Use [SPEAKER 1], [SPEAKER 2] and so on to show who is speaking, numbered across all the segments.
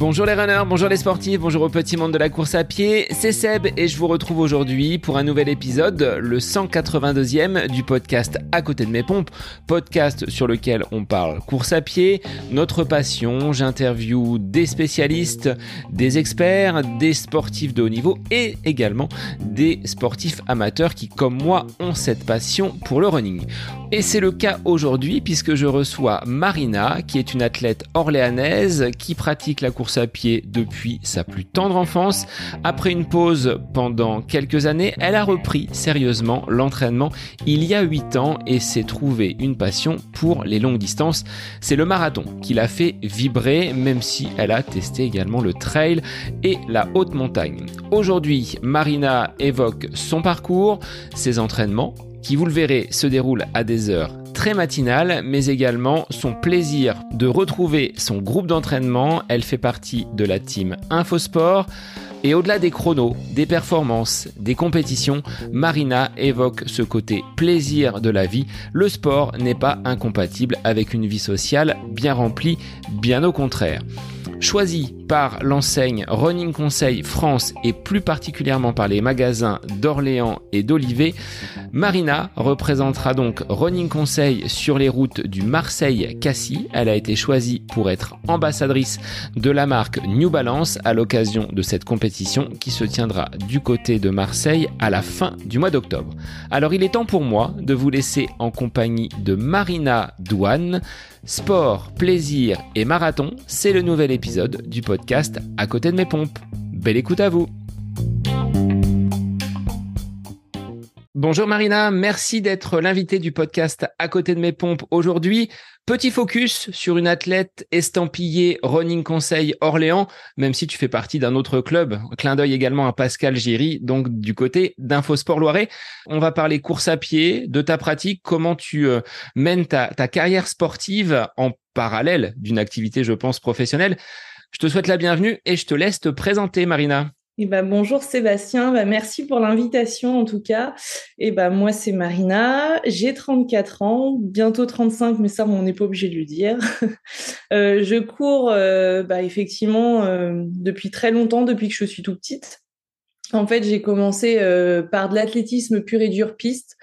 [SPEAKER 1] Bonjour les runners, bonjour les sportifs, bonjour au petit monde de la course à pied, c'est Seb et je vous retrouve aujourd'hui pour un nouvel épisode, le 182e du podcast À côté de mes pompes, podcast sur lequel on parle course à pied, notre passion, j'interview des spécialistes, des experts, des sportifs de haut niveau et également des sportifs amateurs qui comme moi ont cette passion pour le running. Et c'est le cas aujourd'hui puisque je reçois Marina qui est une athlète orléanaise qui pratique la course à pied depuis sa plus tendre enfance. Après une pause pendant quelques années, elle a repris sérieusement l'entraînement il y a 8 ans et s'est trouvé une passion pour les longues distances. C'est le marathon qui l'a fait vibrer, même si elle a testé également le trail et la haute montagne. Aujourd'hui, Marina évoque son parcours, ses entraînements, qui vous le verrez se déroulent à des heures très matinale, mais également son plaisir de retrouver son groupe d'entraînement. Elle fait partie de la team Infosport. Et au-delà des chronos, des performances, des compétitions, Marina évoque ce côté plaisir de la vie. Le sport n'est pas incompatible avec une vie sociale bien remplie, bien au contraire. Choisi par l'enseigne Running Conseil France et plus particulièrement par les magasins d'Orléans et d'Olivet, Marina représentera donc Running Conseil sur les routes du Marseille-Cassis. Elle a été choisie pour être ambassadrice de la marque New Balance à l'occasion de cette compétition qui se tiendra du côté de Marseille à la fin du mois d'octobre. Alors il est temps pour moi de vous laisser en compagnie de Marina Douane. Sport, plaisir et marathon, c'est le nouvel épisode du podcast À côté de mes pompes. Belle écoute à vous Bonjour Marina, merci d'être l'invitée du podcast À côté de mes pompes aujourd'hui. Petit focus sur une athlète estampillée Running Conseil Orléans, même si tu fais partie d'un autre club. Clin d'œil également à Pascal Giry, donc du côté d'Infosport Loiret. On va parler course à pied, de ta pratique, comment tu euh, mènes ta carrière sportive en parallèle d'une activité, je pense, professionnelle. Je te souhaite la bienvenue et je te laisse te présenter, Marina.
[SPEAKER 2] Eh ben, bonjour Sébastien, bah, merci pour l'invitation en tout cas. Et eh ben, moi c'est Marina, j'ai 34 ans, bientôt 35, mais ça on n'est pas obligé de le dire. euh, je cours euh, bah, effectivement euh, depuis très longtemps, depuis que je suis tout petite. En fait, j'ai commencé par de l'athlétisme pur et dur piste.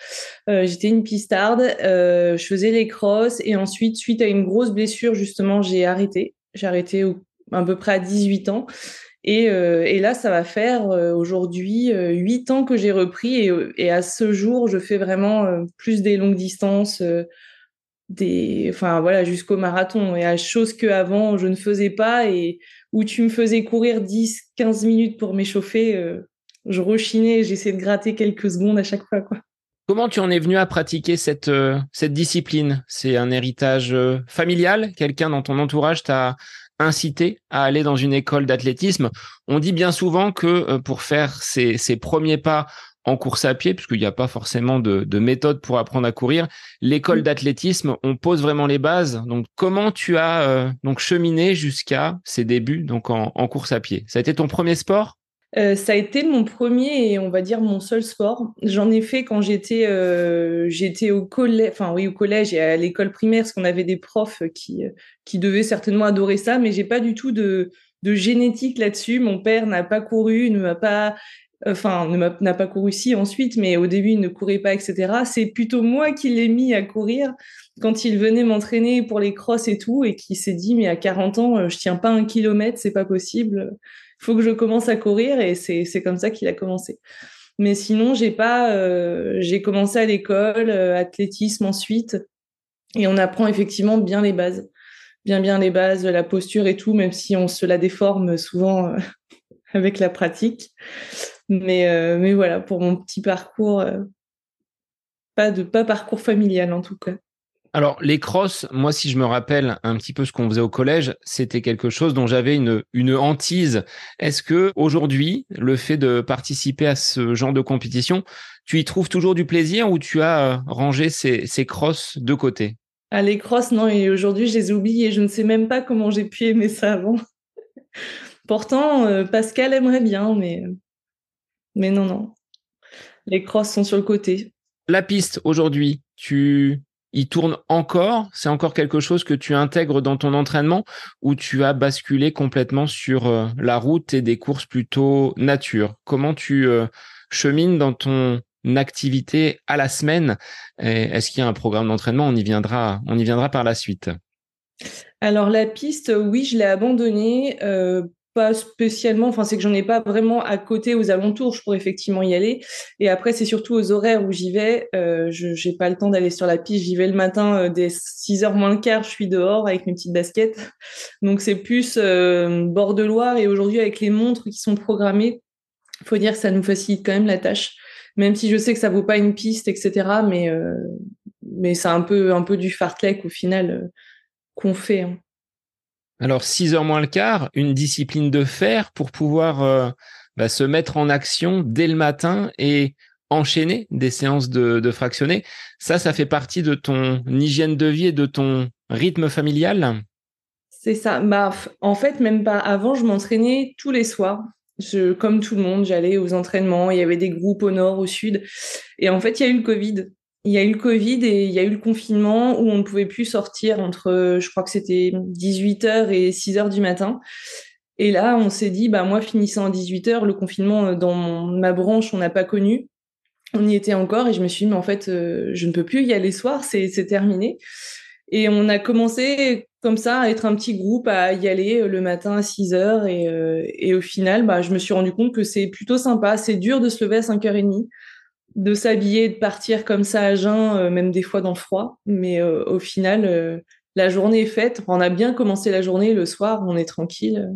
[SPEAKER 2] J'étais une pistarde, je faisais les crosses et ensuite, suite à une grosse blessure, justement, j'ai arrêté. J'ai arrêté à peu près à 18 ans. Euh, et, là, ça va faire euh, aujourd'hui euh, huit ans que j'ai repris et, à ce jour, je fais vraiment plus des longues distances, des, enfin voilà, jusqu'au marathon et à chose que avant je ne faisais pas et où tu me faisais courir 10, 15 minutes pour m'échauffer, je rechinais, j'essayais de gratter quelques secondes à chaque fois, quoi.
[SPEAKER 1] Comment tu en es venu à pratiquer cette, cette discipline? C'est un héritage familial? Quelqu'un dans ton entourage t'a incité à aller dans une école d'athlétisme. On dit bien souvent que euh, pour faire ses, premiers pas en course à pied, puisqu'il n'y a pas forcément de, méthode pour apprendre à courir, l'école d'athlétisme, on pose vraiment les bases. Donc, comment tu as euh, donc cheminé jusqu'à ces débuts donc en course à pied? Ça a été ton premier sport?
[SPEAKER 2] Euh, ça a été mon premier et on va dire mon seul sport. J'en ai fait quand j'étais euh, au collège, et à l'école primaire, parce qu'on avait des profs qui qui devaient certainement adorer ça, mais j'ai pas du tout de génétique là-dessus. Mon père n'a pas couru, ne m'a pas enfin n'a pas couru si ensuite, mais au début il ne courait pas, etc. C'est plutôt moi qui l'ai mis à courir quand il venait m'entraîner pour les crosses et tout, et qui s'est dit mais à 40 ans je tiens pas un kilomètre, c'est pas possible faut que je commence à courir et c'est comme ça qu'il a commencé. Mais sinon, j'ai pas, euh, j'ai commencé à l'école, euh, athlétisme ensuite, et on apprend effectivement bien les bases, bien bien les bases, la posture et tout, même si on se la déforme souvent euh, avec la pratique. Mais mais voilà, pour mon petit parcours, pas de pas parcours familial en tout cas.
[SPEAKER 1] Alors, les crosses, moi, si je me rappelle un petit peu ce qu'on faisait au collège, c'était quelque chose dont j'avais une, une hantise. Est-ce que aujourd'hui, le fait de participer à ce genre de compétition, tu y trouves toujours du plaisir ou tu as euh, rangé ces, ces crosses de côté?
[SPEAKER 2] Ah, Les crosses, non, et aujourd'hui, je les ai oubliées. Je ne sais même pas comment j'ai pu aimer ça avant. Pourtant, euh, Pascal aimerait bien, mais, mais non, non. Les crosses sont sur le côté.
[SPEAKER 1] La piste aujourd'hui, tu il tourne encore? C'est encore quelque chose que tu intègres dans ton entraînement ou tu as basculé complètement sur euh, la route et des courses plutôt nature? Comment tu euh, chemines dans ton activité à la semaine? Est-ce qu'il y a un programme d'entraînement? On y viendra, on y viendra par la suite.
[SPEAKER 2] Alors la piste, oui, je l'ai abandonnée. Euh, pas spécialement, enfin c'est que j'en ai pas vraiment à côté aux alentours, je pourrais effectivement y aller. Et après c'est surtout aux horaires où j'y vais, euh, j'ai pas le temps d'aller sur la piste, j'y vais le matin euh, dès 6h moins le quart, je suis dehors avec mes petites baskets. Donc c'est plus euh, bord de Loire et aujourd'hui avec les montres qui sont programmées, faut dire que ça nous facilite quand même la tâche, même si je sais que ça vaut pas une piste, etc. Mais mais c'est un peu un peu du fartlek au final qu'on fait. Hein.
[SPEAKER 1] Alors, 6 heures moins le quart, une discipline de fer pour pouvoir euh, bah, se mettre en action dès le matin et enchaîner des séances de, de fractionner. Ça, ça fait partie de ton hygiène de vie et de ton rythme familial?
[SPEAKER 2] C'est ça. Bah, en fait, même pas avant, je m'entraînais tous les soirs. Comme tout le monde, j'allais aux entraînements. Il y avait des groupes au nord, au sud. Et en fait, il y a eu le Covid il y a eu le Covid et il y a eu le confinement où on ne pouvait plus sortir entre, je crois que c'était 18h et 6h du matin. Et là, on s'est dit, bah, moi, finissant à 18h, le confinement euh, dans ma branche, on n'a pas connu. On y était encore et je me suis dit, mais en fait, euh, je ne peux plus y aller soir, c'est terminé. Et on a commencé comme ça à être un petit groupe, à y aller euh, le matin à 6 heures. Et, et au final, bah, je me suis rendu compte que c'est plutôt sympa. C'est dur de se lever à 5h30 de s'habiller, de partir comme ça à jeun, euh, même des fois dans le froid. Mais euh, au final, euh, la journée est faite. On a bien commencé la journée. Le soir, on est tranquille.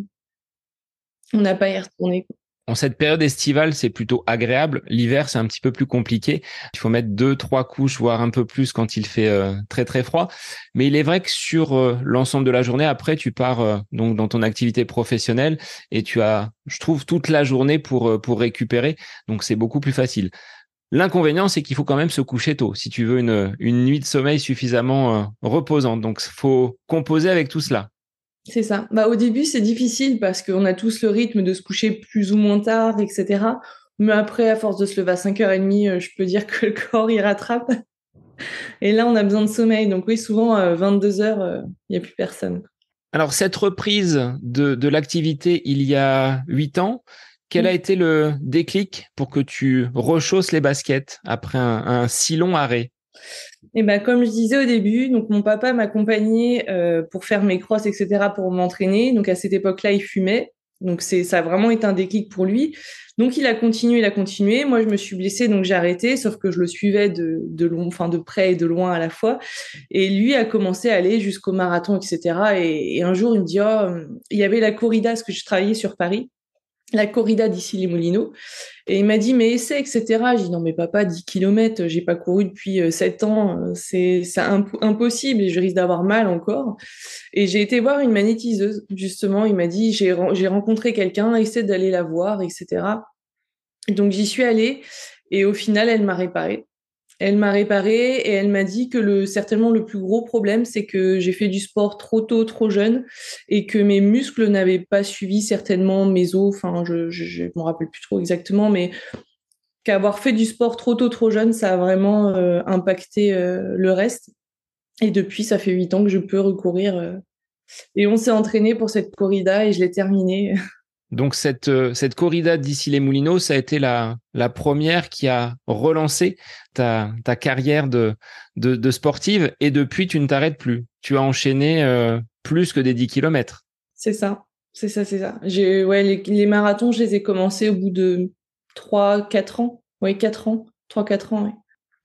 [SPEAKER 2] On n'a pas à y retourner.
[SPEAKER 1] En cette période estivale, c'est plutôt agréable. L'hiver, c'est un petit peu plus compliqué. Il faut mettre deux, trois couches, voire un peu plus quand il fait très très froid. Mais il est vrai que sur l'ensemble de la journée, après, tu pars donc dans ton activité professionnelle et tu as, je trouve, toute la journée pour pour récupérer. Donc c'est beaucoup plus facile. L'inconvénient, c'est qu'il faut quand même se coucher tôt si tu veux une, une nuit de sommeil suffisamment euh, reposante. Donc, il faut composer avec tout cela.
[SPEAKER 2] C'est ça. Bah, au début, c'est difficile parce qu'on a tous le rythme de se coucher plus ou moins tard, etc. Mais après, à force de se lever à 5h30, euh, je peux dire que le corps y rattrape. Et là, on a besoin de sommeil. Donc oui, souvent, à 22h, il n'y a plus personne.
[SPEAKER 1] Alors, cette reprise de, de l'activité il y a 8 ans, quel a été le déclic pour que tu rechausses les baskets après un, si long arrêt?
[SPEAKER 2] Et eh ben, comme je disais au début, donc mon papa m'accompagnait euh, pour faire mes crosses, etc., pour m'entraîner. Donc à cette époque-là, il fumait. Donc c'est ça a vraiment été un déclic pour lui. Donc il a continué, il a continué. Moi je me suis blessée, donc j'ai arrêté. Sauf que je le suivais de de long, enfin de près et de loin à la fois. Et lui a commencé à aller jusqu'au marathon, etc. Et, et, un jour il me dit oh, il y avait la corrida, parce que je travaillais sur Paris la corrida d'ici les Moulineaux. Et il m'a dit, mais essaie, etc. J'ai dit, non, mais papa, 10 km, j'ai pas couru depuis 7 euh, ans, euh, c'est impossible et je risque d'avoir mal encore. Et j'ai été voir une magnétiseuse, justement. Il m'a dit, j'ai rencontré quelqu'un, essaie d'aller la voir, etc. Donc j'y suis allée et au final, elle m'a réparé. Elle m'a réparé et elle m'a dit que le, certainement le plus gros problème, c'est que j'ai fait du sport trop tôt, trop jeune et que mes muscles n'avaient pas suivi certainement mes os. Enfin, je ne me rappelle plus trop exactement, mais qu'avoir fait du sport trop tôt, trop jeune, ça a vraiment euh, impacté euh, le reste. Et depuis, ça fait huit ans que je peux recourir. Euh, et on s'est entraîné pour cette corrida et je l'ai terminée.
[SPEAKER 1] Donc cette, euh, corrida d'ici les Moulineaux, ça a été la, première qui a relancé ta, carrière de, sportive et depuis tu ne t'arrêtes plus. Tu as enchaîné euh, plus que des 10 kilomètres.
[SPEAKER 2] C'est ça, c'est ça, c'est ça. Les, marathons, je les ai commencés au bout de 3 4 ans. Oui, 4 ans, 3 4 ans.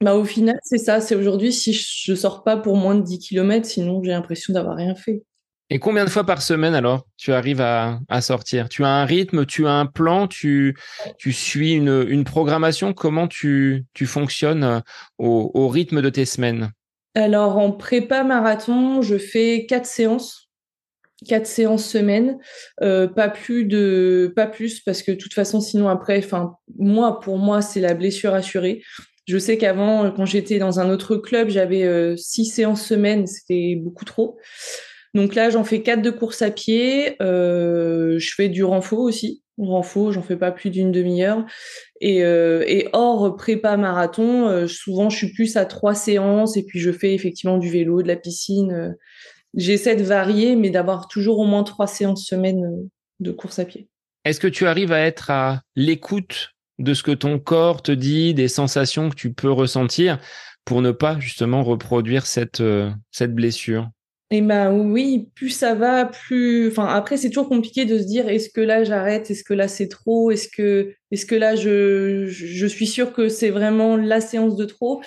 [SPEAKER 2] Bah au final, c'est ça, c'est aujourd'hui si je, je sors pas pour moins de 10 kilomètres, sinon j'ai l'impression d'avoir rien fait.
[SPEAKER 1] Et combien de fois par semaine alors tu arrives à, sortir? Tu as un rythme, tu as un plan, tu, tu suis une, une programmation? Comment tu, tu fonctionnes euh, au, rythme de tes semaines?
[SPEAKER 2] Alors en prépa marathon, je fais quatre séances. Quatre séances semaine, euh, pas plus de, pas plus parce que de toute façon sinon après, enfin moi pour moi c'est la blessure assurée. Je sais qu'avant quand j'étais dans un autre club j'avais euh, six séances semaine, c'était beaucoup trop. Donc là, j'en fais quatre de course à pied. Euh, je fais du renfort aussi. renfo, j'en fais pas plus d'une demi-heure. Et, et, hors prépa marathon, souvent je suis plus à trois séances et puis je fais effectivement du vélo, de la piscine. J'essaie de varier, mais d'avoir toujours au moins trois séances semaine de course à pied.
[SPEAKER 1] Est-ce que tu arrives à être à l'écoute de ce que ton corps te dit, des sensations que tu peux ressentir pour ne pas justement reproduire cette, euh, blessure?
[SPEAKER 2] Eh ben oui, plus ça va, plus. Enfin après c'est toujours compliqué de se dire est-ce que là j'arrête, est-ce que là c'est trop, est-ce que est-ce que là je je suis sûre que c'est vraiment la séance de trop?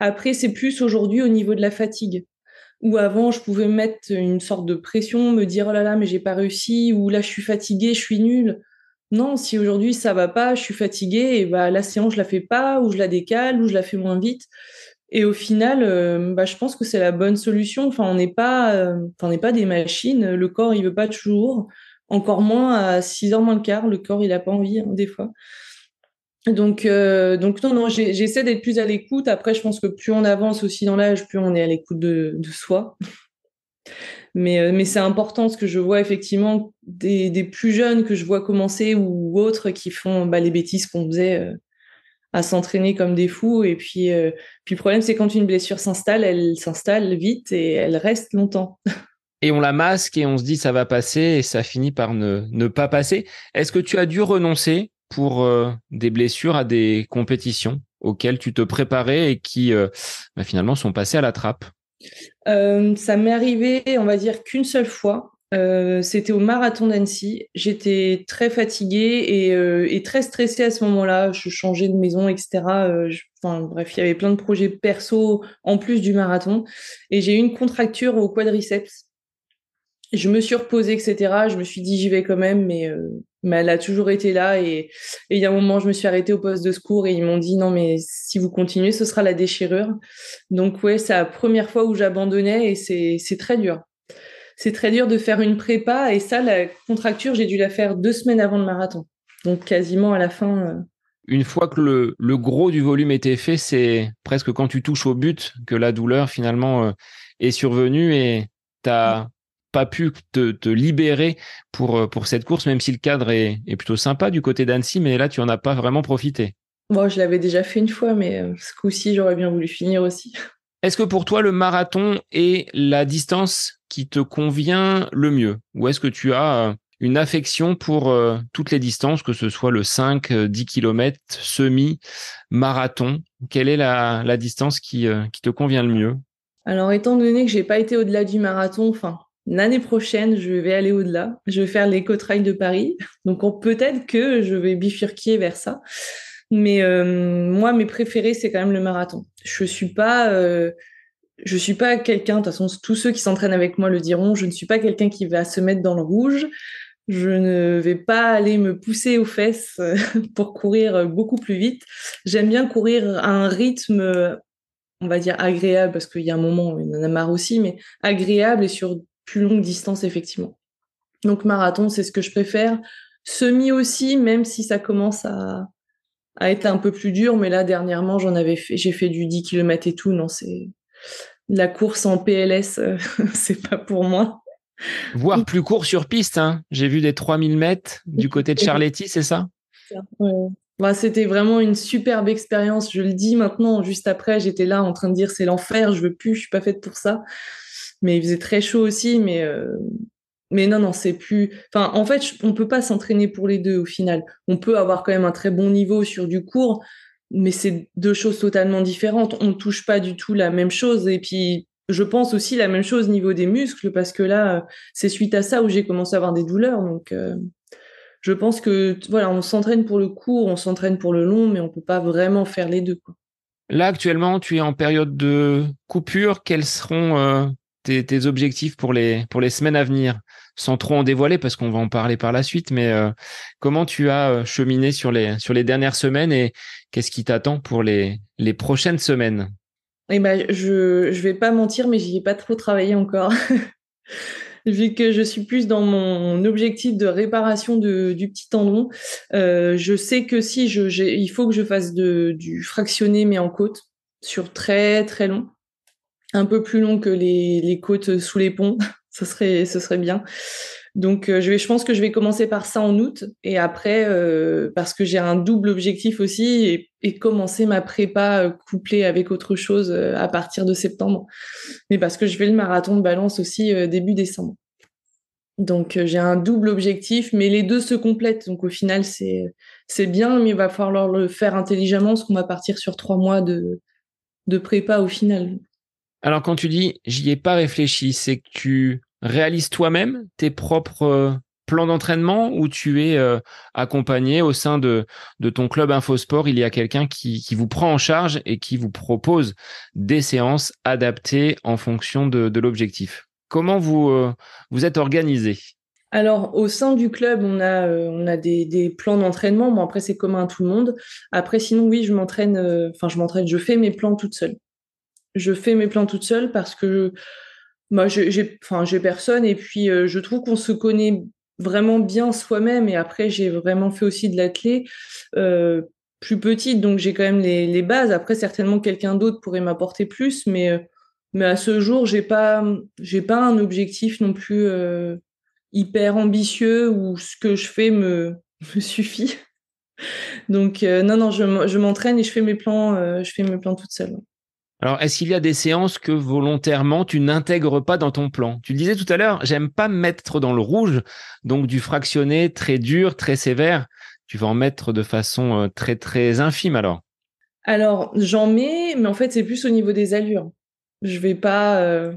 [SPEAKER 2] Après c'est plus aujourd'hui au niveau de la fatigue. Où avant je pouvais mettre une sorte de pression, me dire oh là là mais j'ai pas réussi, ou là je suis fatiguée, je suis nulle. Non, si aujourd'hui ça va pas, je suis fatiguée, et bah la séance je la fais pas, ou je la décale, ou je la fais moins vite. Et au final, euh, bah, je pense que c'est la bonne solution. Enfin, on n'est pas, euh, n'est pas des machines. Le corps, il veut pas toujours. Encore moins à 6 heures moins le quart. Le corps, il a pas envie, hein, des fois. Donc, euh, donc non, non, j'essaie d'être plus à l'écoute. Après, je pense que plus on avance aussi dans l'âge, plus on est à l'écoute de, soi. Mais, mais c'est important ce que je vois effectivement des, des, plus jeunes que je vois commencer ou autres qui font bah, les bêtises qu'on faisait à s'entraîner comme des fous. Et puis, euh, puis le problème, c'est quand une blessure s'installe, elle s'installe vite et elle reste longtemps.
[SPEAKER 1] Et on la masque et on se dit ça va passer et ça finit par ne, ne pas passer. Est-ce que tu as dû renoncer pour euh, des blessures à des compétitions auxquelles tu te préparais et qui euh, bah, finalement sont passées à la trappe?
[SPEAKER 2] Ça m'est arrivé, on va dire, qu'une seule fois. Euh, c'était au marathon d'Annecy. J'étais très fatiguée et, euh, et, très stressée à ce moment-là. Je changeais de maison, etc. Euh, enfin, bref, il y avait plein de projets perso en plus du marathon. Et j'ai eu une contracture au quadriceps. Je me suis reposée, etc. Je me suis dit, j'y vais quand même, mais, mais elle a toujours été là. Et, il y a un moment, je me suis arrêtée au poste de secours et ils m'ont dit, non, mais si vous continuez, ce sera la déchirure. Donc, ouais, c'est la première fois où j'abandonnais et c'est très dur c'est très dur de faire une prépa. Et ça, la contracture, j'ai dû la faire deux semaines avant le marathon. Donc quasiment à la fin. Euh.
[SPEAKER 1] Une fois que le, gros du volume était fait, c'est presque quand tu touches au but que la douleur finalement euh, est survenue et tu n'as pas pu te, libérer pour, euh, pour cette course, même si le cadre est, plutôt sympa du côté d'Annecy, mais là, tu n'en as pas vraiment profité.
[SPEAKER 2] Bon, je l'avais déjà fait une fois, mais ce coup-ci, j'aurais bien voulu finir aussi.
[SPEAKER 1] Est-ce que pour toi, le marathon est la distance qui te convient le mieux? Ou est-ce que tu as euh, une affection pour euh, toutes les distances, que ce soit le 5, 10 km, semi, marathon? Quelle est la, distance qui, euh, qui, te convient le mieux?
[SPEAKER 2] Alors, étant donné que j'ai pas été au-delà du marathon, enfin, l'année prochaine, je vais aller au-delà. Je vais faire l'éco-trail de Paris. Donc, peut-être que je vais bifurquer vers ça. Mais moi, mes préférés, c'est quand même le marathon. Je suis pas je suis pas quelqu'un, de toute façon, tous ceux qui s'entraînent avec moi le diront, je ne suis pas quelqu'un qui va se mettre dans le rouge. Je ne vais pas aller me pousser aux fesses pour courir beaucoup plus vite. J'aime bien courir à un rythme, on va dire agréable, parce qu'il y a un moment, il en a marre aussi, mais agréable et sur plus longue distance, effectivement. Donc, marathon, c'est ce que je préfère. Semi aussi, même si ça commence à, être un peu plus dur, mais là, dernièrement, j'en avais fait, j'ai fait du 10 km et tout. Non, c'est, la course en PLS, euh, c'est pas pour moi.
[SPEAKER 1] Voire plus court sur piste. Hein. J'ai vu des 3000 mètres du côté de Charletti, c'est ça?
[SPEAKER 2] Bah, C'était vraiment une superbe expérience. Je le dis maintenant, juste après, j'étais là en train de dire c'est l'enfer, je veux plus, je suis pas faite pour ça. Mais il faisait très chaud aussi, mais euh, mais non, non, c'est plus. Enfin, en fait, on peut pas s'entraîner pour les deux au final. On peut avoir quand même un très bon niveau sur du court, mais c'est deux choses totalement différentes. On ne touche pas du tout la même chose. Et puis, je pense aussi la même chose au niveau des muscles, parce que là, c'est suite à ça où j'ai commencé à avoir des douleurs. Donc, euh, je pense que voilà, on s'entraîne pour le court, on s'entraîne pour le long, mais on peut pas vraiment faire les deux.
[SPEAKER 1] Là, actuellement, tu es en période de coupure. Quels seront euh, tes, objectifs pour les, pour les semaines à venir? Sans trop en dévoiler parce qu'on va en parler par la suite, mais euh, comment tu as euh, cheminé sur les, dernières semaines et qu'est-ce qui t'attend pour les, prochaines semaines?
[SPEAKER 2] Eh ben, je ne vais pas mentir, mais j'y ai pas trop travaillé encore. Vu que je suis plus dans mon objectif de réparation du petit tendon, euh, je sais que si je, il faut que je fasse du fractionné mais en côte sur très très long, un peu plus long que les côtes sous les ponts ce serait, ce serait bien. Donc, je, vais, je pense que je vais commencer par ça en août et après, parce que j'ai un double objectif aussi et, commencer ma prépa couplée avec autre chose à partir de septembre. Mais parce que je vais le marathon de balance aussi début décembre. Donc j'ai un double objectif, mais les deux se complètent. Donc au final, c'est c'est bien, mais il va falloir le faire intelligemment, parce qu'on va partir sur trois mois de, de prépa au final.
[SPEAKER 1] Alors quand tu dis j'y ai pas réfléchi, c'est que tu réalises toi-même tes propres euh, plans d'entraînement ou tu es euh, accompagné au sein de, ton club Infosport, il y a quelqu'un qui, vous prend en charge et qui vous propose des séances adaptées en fonction de, l'objectif. Comment vous, euh, vous êtes organisé?
[SPEAKER 2] Alors, au sein du club, on a, des, plans d'entraînement. Bon, après, c'est commun à tout le monde. Après, sinon, oui, je m'entraîne, enfin, je m'entraîne, je fais mes plans toute seule. Je fais mes plans toute seule parce que moi, j'ai, enfin, j'ai personne. Et puis, euh, je trouve qu'on se connaît vraiment bien soi-même. Et après, j'ai vraiment fait aussi de l'athlé plus petite, donc j'ai quand même les, bases. Après, certainement, quelqu'un d'autre pourrait m'apporter plus, mais, mais à ce jour, j'ai pas, j'ai pas un objectif non plus hyper ambitieux où ce que je fais me, suffit. Donc euh, non, non, je, m'entraîne et je fais mes plans, euh, je fais mes plans toute seule.
[SPEAKER 1] Alors, est-ce qu'il y a des séances que volontairement tu n'intègres pas dans ton plan? Tu le disais tout à l'heure, j'aime pas me mettre dans le rouge, donc du fractionné très dur, très sévère. Tu vas en mettre de façon euh, très très infime alors?
[SPEAKER 2] Alors j'en mets, mais en fait c'est plus au niveau des allures. Je vais pas,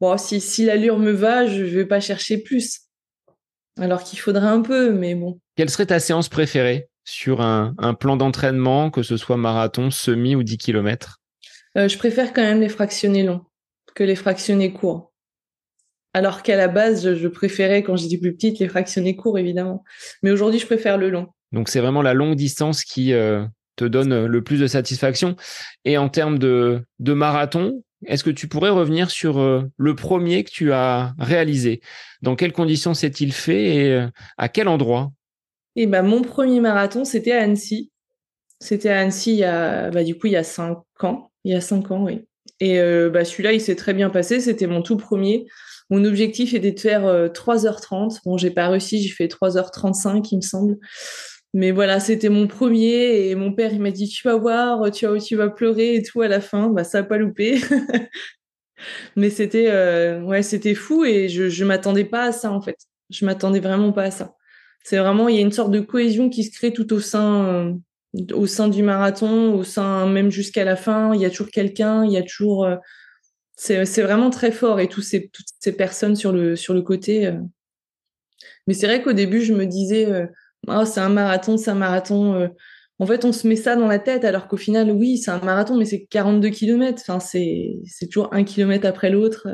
[SPEAKER 2] Bon, si, si l'allure me va, je ne vais pas chercher plus. Alors qu'il faudrait un peu, mais bon.
[SPEAKER 1] Quelle serait ta séance préférée sur un, plan d'entraînement, que ce soit marathon, semi ou 10 km
[SPEAKER 2] euh, Je préfère quand même les fractionnés longs que les fractionnés courts. Alors qu'à la base, je, préférais, quand j'étais plus petite, les fractionnés courts, évidemment. Mais aujourd'hui, je préfère le long.
[SPEAKER 1] Donc, c'est vraiment la longue distance qui euh, te donne le plus de satisfaction. Et en termes de, de marathon, est-ce que tu pourrais revenir sur euh, le premier que tu as réalisé? Dans quelles conditions s'est-il fait et euh, à quel endroit?
[SPEAKER 2] Eh ben, mon premier marathon, c'était à Annecy. C'était à Annecy il y a, bah, du coup, il y a cinq ans. Il y a cinq ans, oui. Et euh, bah, celui-là, il s'est très bien passé. C'était mon tout premier. Mon objectif était de faire 3h30. Bon, j'ai pas réussi. J'ai fait 3h35, il me semble. Mais voilà, c'était mon premier et mon père, il m'a dit, tu vas voir, tu vas, tu vas pleurer et tout à la fin. Bah, ça n'a pas loupé. Mais c'était, euh, ouais, c'était fou et je, je m'attendais pas à ça, en fait. Je m'attendais vraiment pas à ça. C'est vraiment, il y a une sorte de cohésion qui se crée tout au sein, euh, au sein du marathon, au sein, même jusqu'à la fin. Il y a toujours quelqu'un, il y a toujours, euh, c'est, vraiment très fort et tous ces, toutes ces personnes sur le, sur le côté. Mais c'est vrai qu'au début, je me disais, oh, c'est un marathon, c'est un marathon. Euh. En fait, on se met ça dans la tête, alors qu'au final, oui, c'est un marathon, mais c'est 42 km. Enfin, c'est, toujours un kilomètre après l'autre.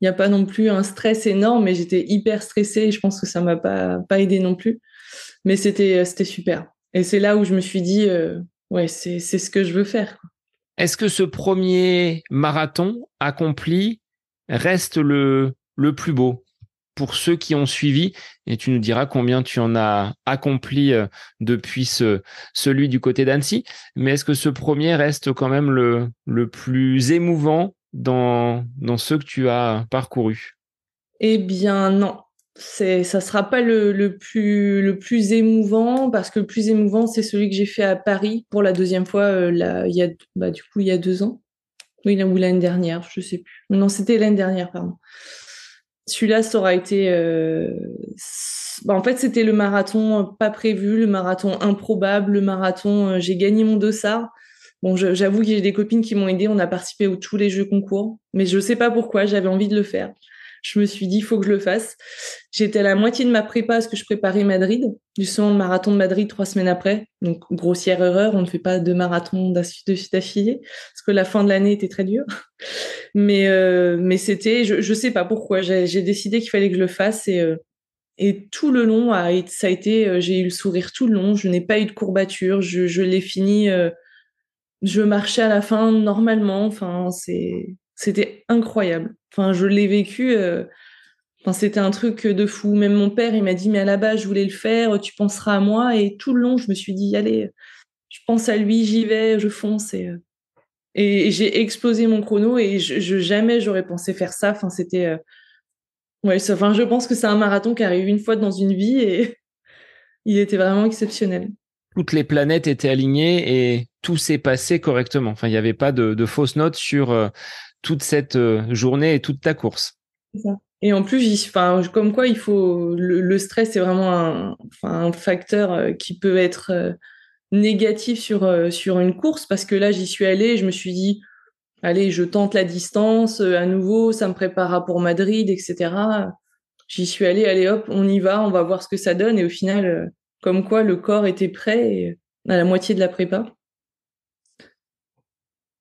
[SPEAKER 2] Il n'y a pas non plus un stress énorme, mais j'étais hyper stressée et je pense que ça m'a pas, pas aidé non plus. Mais c'était super. Et c'est là où je me suis dit, euh, ouais, c'est, c'est ce que je veux faire.
[SPEAKER 1] Est-ce que ce premier marathon accompli reste le, le plus beau pour ceux qui ont suivi? Et tu nous diras combien tu en as accompli euh, depuis ce, celui du côté d'Annecy. Mais est-ce que ce premier reste quand même le, le plus émouvant dans, dans ceux que tu as parcourus
[SPEAKER 2] Eh bien non, c'est ça sera pas le, plus le plus émouvant parce que le plus émouvant c'est celui que j'ai fait à Paris pour la deuxième fois euh, il y a bah, du coup il y deux ans oui ou l'année dernière je sais plus non c'était l'année dernière pardon celui-là, ça aura été. Euh, bah, en fait, c'était le marathon pas prévu, le marathon improbable, le marathon. Euh, j'ai gagné mon dossard. Bon, j'avoue que j'ai des copines qui m'ont aidé. On a participé à tous les jeux concours, mais je ne sais pas pourquoi. J'avais envie de le faire je me suis dit, il faut que je le fasse. J'étais à la moitié de ma prépa parce que je préparais Madrid, justement le marathon de Madrid trois semaines après. Donc, grossière erreur, on ne fait pas deux marathons d'affilée parce que la fin de l'année était très dure. Mais, euh, mais c'était, je ne sais pas pourquoi, j'ai décidé qu'il fallait que je le fasse et, euh, et tout le long, ça a été, euh, j'ai eu le sourire tout le long, je n'ai pas eu de courbature, je, l'ai fini, je marchais à la fin normalement, enfin, c'était incroyable. Enfin, je l'ai vécu. Euh, c'était un truc de fou. Même mon père, il m'a dit, mais à la base, je voulais le faire, tu penseras à moi. Et tout le long, je me suis dit, allez, je pense à lui, j'y vais, je fonce. Et, euh, j'ai explosé mon chrono et jamais j'aurais pensé faire ça. Enfin, c'était. Euh, Ouais, enfin, je pense que c'est un marathon qui arrive une fois dans une vie et il était vraiment exceptionnel.
[SPEAKER 1] Toutes les planètes étaient alignées et tout s'est passé correctement. Enfin, il n'y avait pas de, fausses notes sur toute cette euh, journée et toute ta course.
[SPEAKER 2] Et en plus, enfin, comme quoi il faut le, stress est vraiment un, facteur euh, qui peut être négatif sur sur une course parce que là j'y suis allée, je me suis dit allez, je tente la distance à nouveau, ça me préparera pour Madrid, etc. J'y suis allée, allez hop, on y va, on va voir ce que ça donne et au final comme quoi le corps était prêt à la moitié de la prépa.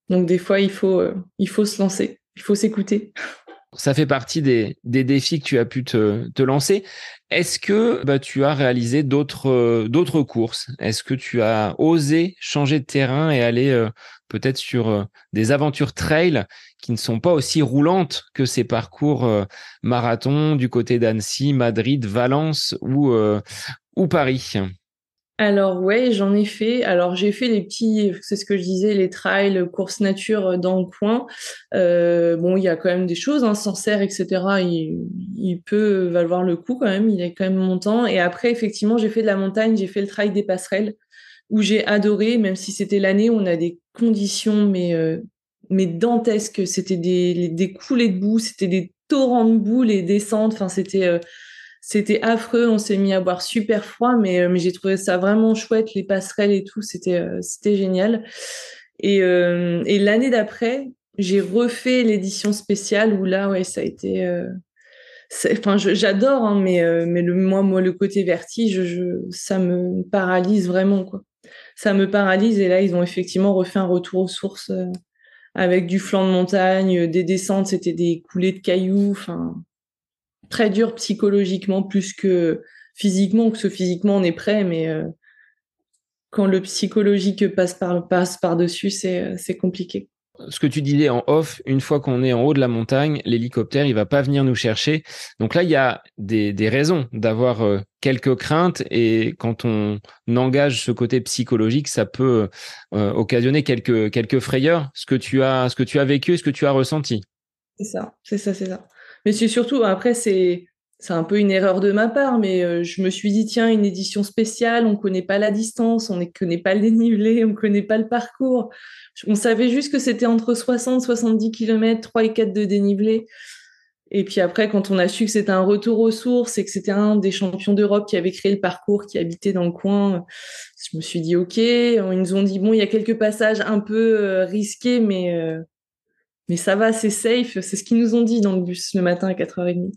[SPEAKER 2] Donc des fois, il faut, euh, il faut se lancer, il faut s'écouter.
[SPEAKER 1] Ça fait partie des, défis que tu as pu te, lancer. Est-ce que bah, tu as réalisé d'autres euh, d'autres courses? Est-ce que tu as osé changer de terrain et aller euh, peut-être sur des aventures trail qui ne sont pas aussi roulantes que ces parcours marathon du côté d'Annecy, Madrid, Valence ou Paris?
[SPEAKER 2] Alors ouais, j'en ai fait. Alors j'ai fait les petits, c'est ce que je disais, les trails, courses nature euh, dans le coin. Euh, bon, il y a quand même des choses, hein, Sancerre, etc. Il, peut valoir le coup quand même. Il est quand même montant. Et après, effectivement, j'ai fait de la montagne, j'ai fait le trail des passerelles où j'ai adoré, même si c'était l'année où on a des conditions mais euh, dantesques. C'était des, coulées de boue, c'était des torrents de boue, les descentes. Enfin, c'était c'était affreux, on s'est mis à boire super froid, mais, euh, mais j'ai trouvé ça vraiment chouette, les passerelles et tout, c'était euh, c'était génial. Et, euh, et l'année d'après, j'ai refait l'édition spéciale où là, ouais, ça a été. Enfin, j'adore, hein, mais mais le moi, moi, le côté vertige, je, ça me paralyse vraiment, quoi. Ça me paralyse. Et là, ils ont effectivement refait un retour aux sources avec du flanc de montagne, des descentes, c'était des coulées de cailloux. Enfin, très dur psychologiquement plus que physiquement, que ce physiquement on est prêt, mais euh, quand le psychologique passe par passe par dessus, c'est euh, c'est compliqué.
[SPEAKER 1] Ce que tu disais en off, une fois qu'on est en haut de la montagne, l'hélicoptère il va pas venir nous chercher. Donc là il y a des, des raisons d'avoir euh, quelques craintes et quand on engage ce côté psychologique, ça peut occasionner quelques quelques frayeurs. Ce que tu as ce que tu as vécu, ce que tu as ressenti.
[SPEAKER 2] C'est ça, c'est ça, c'est ça. Mais c'est surtout, après, c'est c'est un peu une erreur de ma part, mais euh, je me suis dit, tiens, une édition spéciale, on ne connaît pas la distance, on ne connaît pas le dénivelé, on ne connaît pas le parcours. On savait juste que c'était entre 60 70 km, 3 et 4 de dénivelé. Et puis après, quand on a su que c'était un retour aux sources et que c'était un des champions d'Europe qui avait créé le parcours, qui habitait dans le coin, je me suis dit, OK. Ils nous ont dit, bon, il y a quelques passages un peu euh, risqués, mais euh, mais ça va, c'est safe. C'est ce qu'ils nous ont dit dans le bus le matin à 4h30.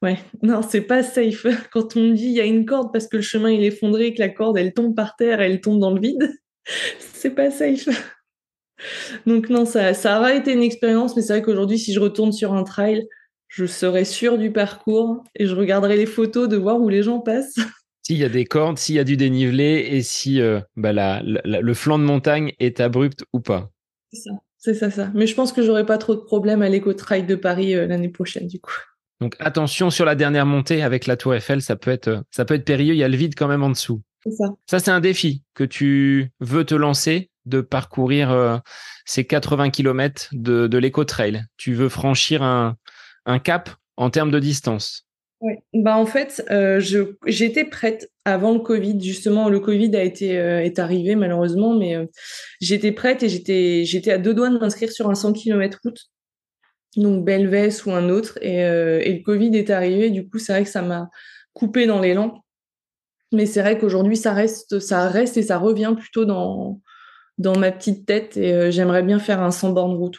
[SPEAKER 2] Ouais, non, c'est pas safe. Quand on dit il y a une corde parce que le chemin il est effondré, que la corde elle tombe par terre, elle tombe dans le vide, c'est pas safe. Donc non, ça, ça aura été une expérience, mais c'est vrai qu'aujourd'hui, si je retourne sur un trail, je serai sûr du parcours et je regarderai les photos de voir où les gens passent.
[SPEAKER 1] S'il y a des cordes, s'il y a du dénivelé et si euh, bah, le flanc de montagne est abrupt ou pas.
[SPEAKER 2] C'est ça. C'est ça, ça. Mais je pense que j'aurai pas trop de problèmes à l'éco-trail de Paris euh, l'année prochaine, du coup.
[SPEAKER 1] Donc attention sur la dernière montée avec la Tour Eiffel, ça peut être, ça peut être périlleux. Il y a le vide quand même en dessous.
[SPEAKER 2] C'est ça.
[SPEAKER 1] Ça, c'est un défi que tu veux te lancer de parcourir euh, ces 80 km de, de l'éco-trail. Tu veux franchir un, un cap en termes de distance.
[SPEAKER 2] Oui, bah en fait, euh, j'étais prête avant le Covid. Justement, le Covid a été euh, est arrivé malheureusement, mais euh, j'étais prête et j'étais j'étais à deux doigts de m'inscrire sur un 100 km route, donc Belvès ou un autre. Et, et le Covid est arrivé. Du coup, c'est vrai que ça m'a coupé dans l'élan. Mais c'est vrai qu'aujourd'hui, ça reste ça reste et ça revient plutôt dans dans ma petite tête. Et j'aimerais bien faire un 100 bornes route.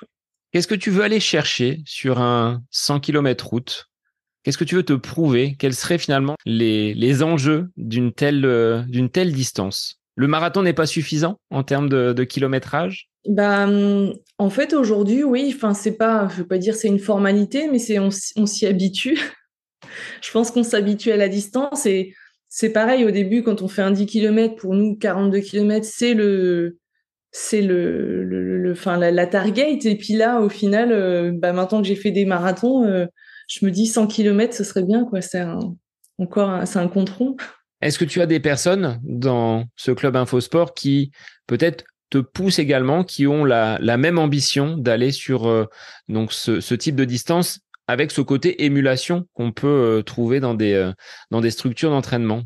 [SPEAKER 1] Qu'est-ce que tu veux aller chercher sur un 100 km route Qu'est-ce que tu veux te prouver? Quels seraient finalement les, les enjeux d'une telle, euh, telle distance? Le marathon n'est pas suffisant en termes de, de kilométrage?
[SPEAKER 2] Bah, hum, en fait, aujourd'hui, oui. Enfin, c'est pas, je veux pas dire c'est une formalité, mais c'est on, on s'y habitue. je pense qu'on s'habitue à la distance et c'est pareil au début quand on fait un 10 km pour nous 42 km, c'est le c'est le, le, enfin la, la, target et puis là au final euh, bah maintenant que j'ai fait des marathons euh, je me dis 100 km, ce serait bien, quoi. C'est encore, c'est un compte rond.
[SPEAKER 1] Est-ce que tu as des personnes dans ce club Infosport qui peut-être te poussent également, qui ont la, même ambition d'aller sur euh, donc ce, type de distance avec ce côté émulation qu'on peut trouver dans des, dans des structures d'entraînement?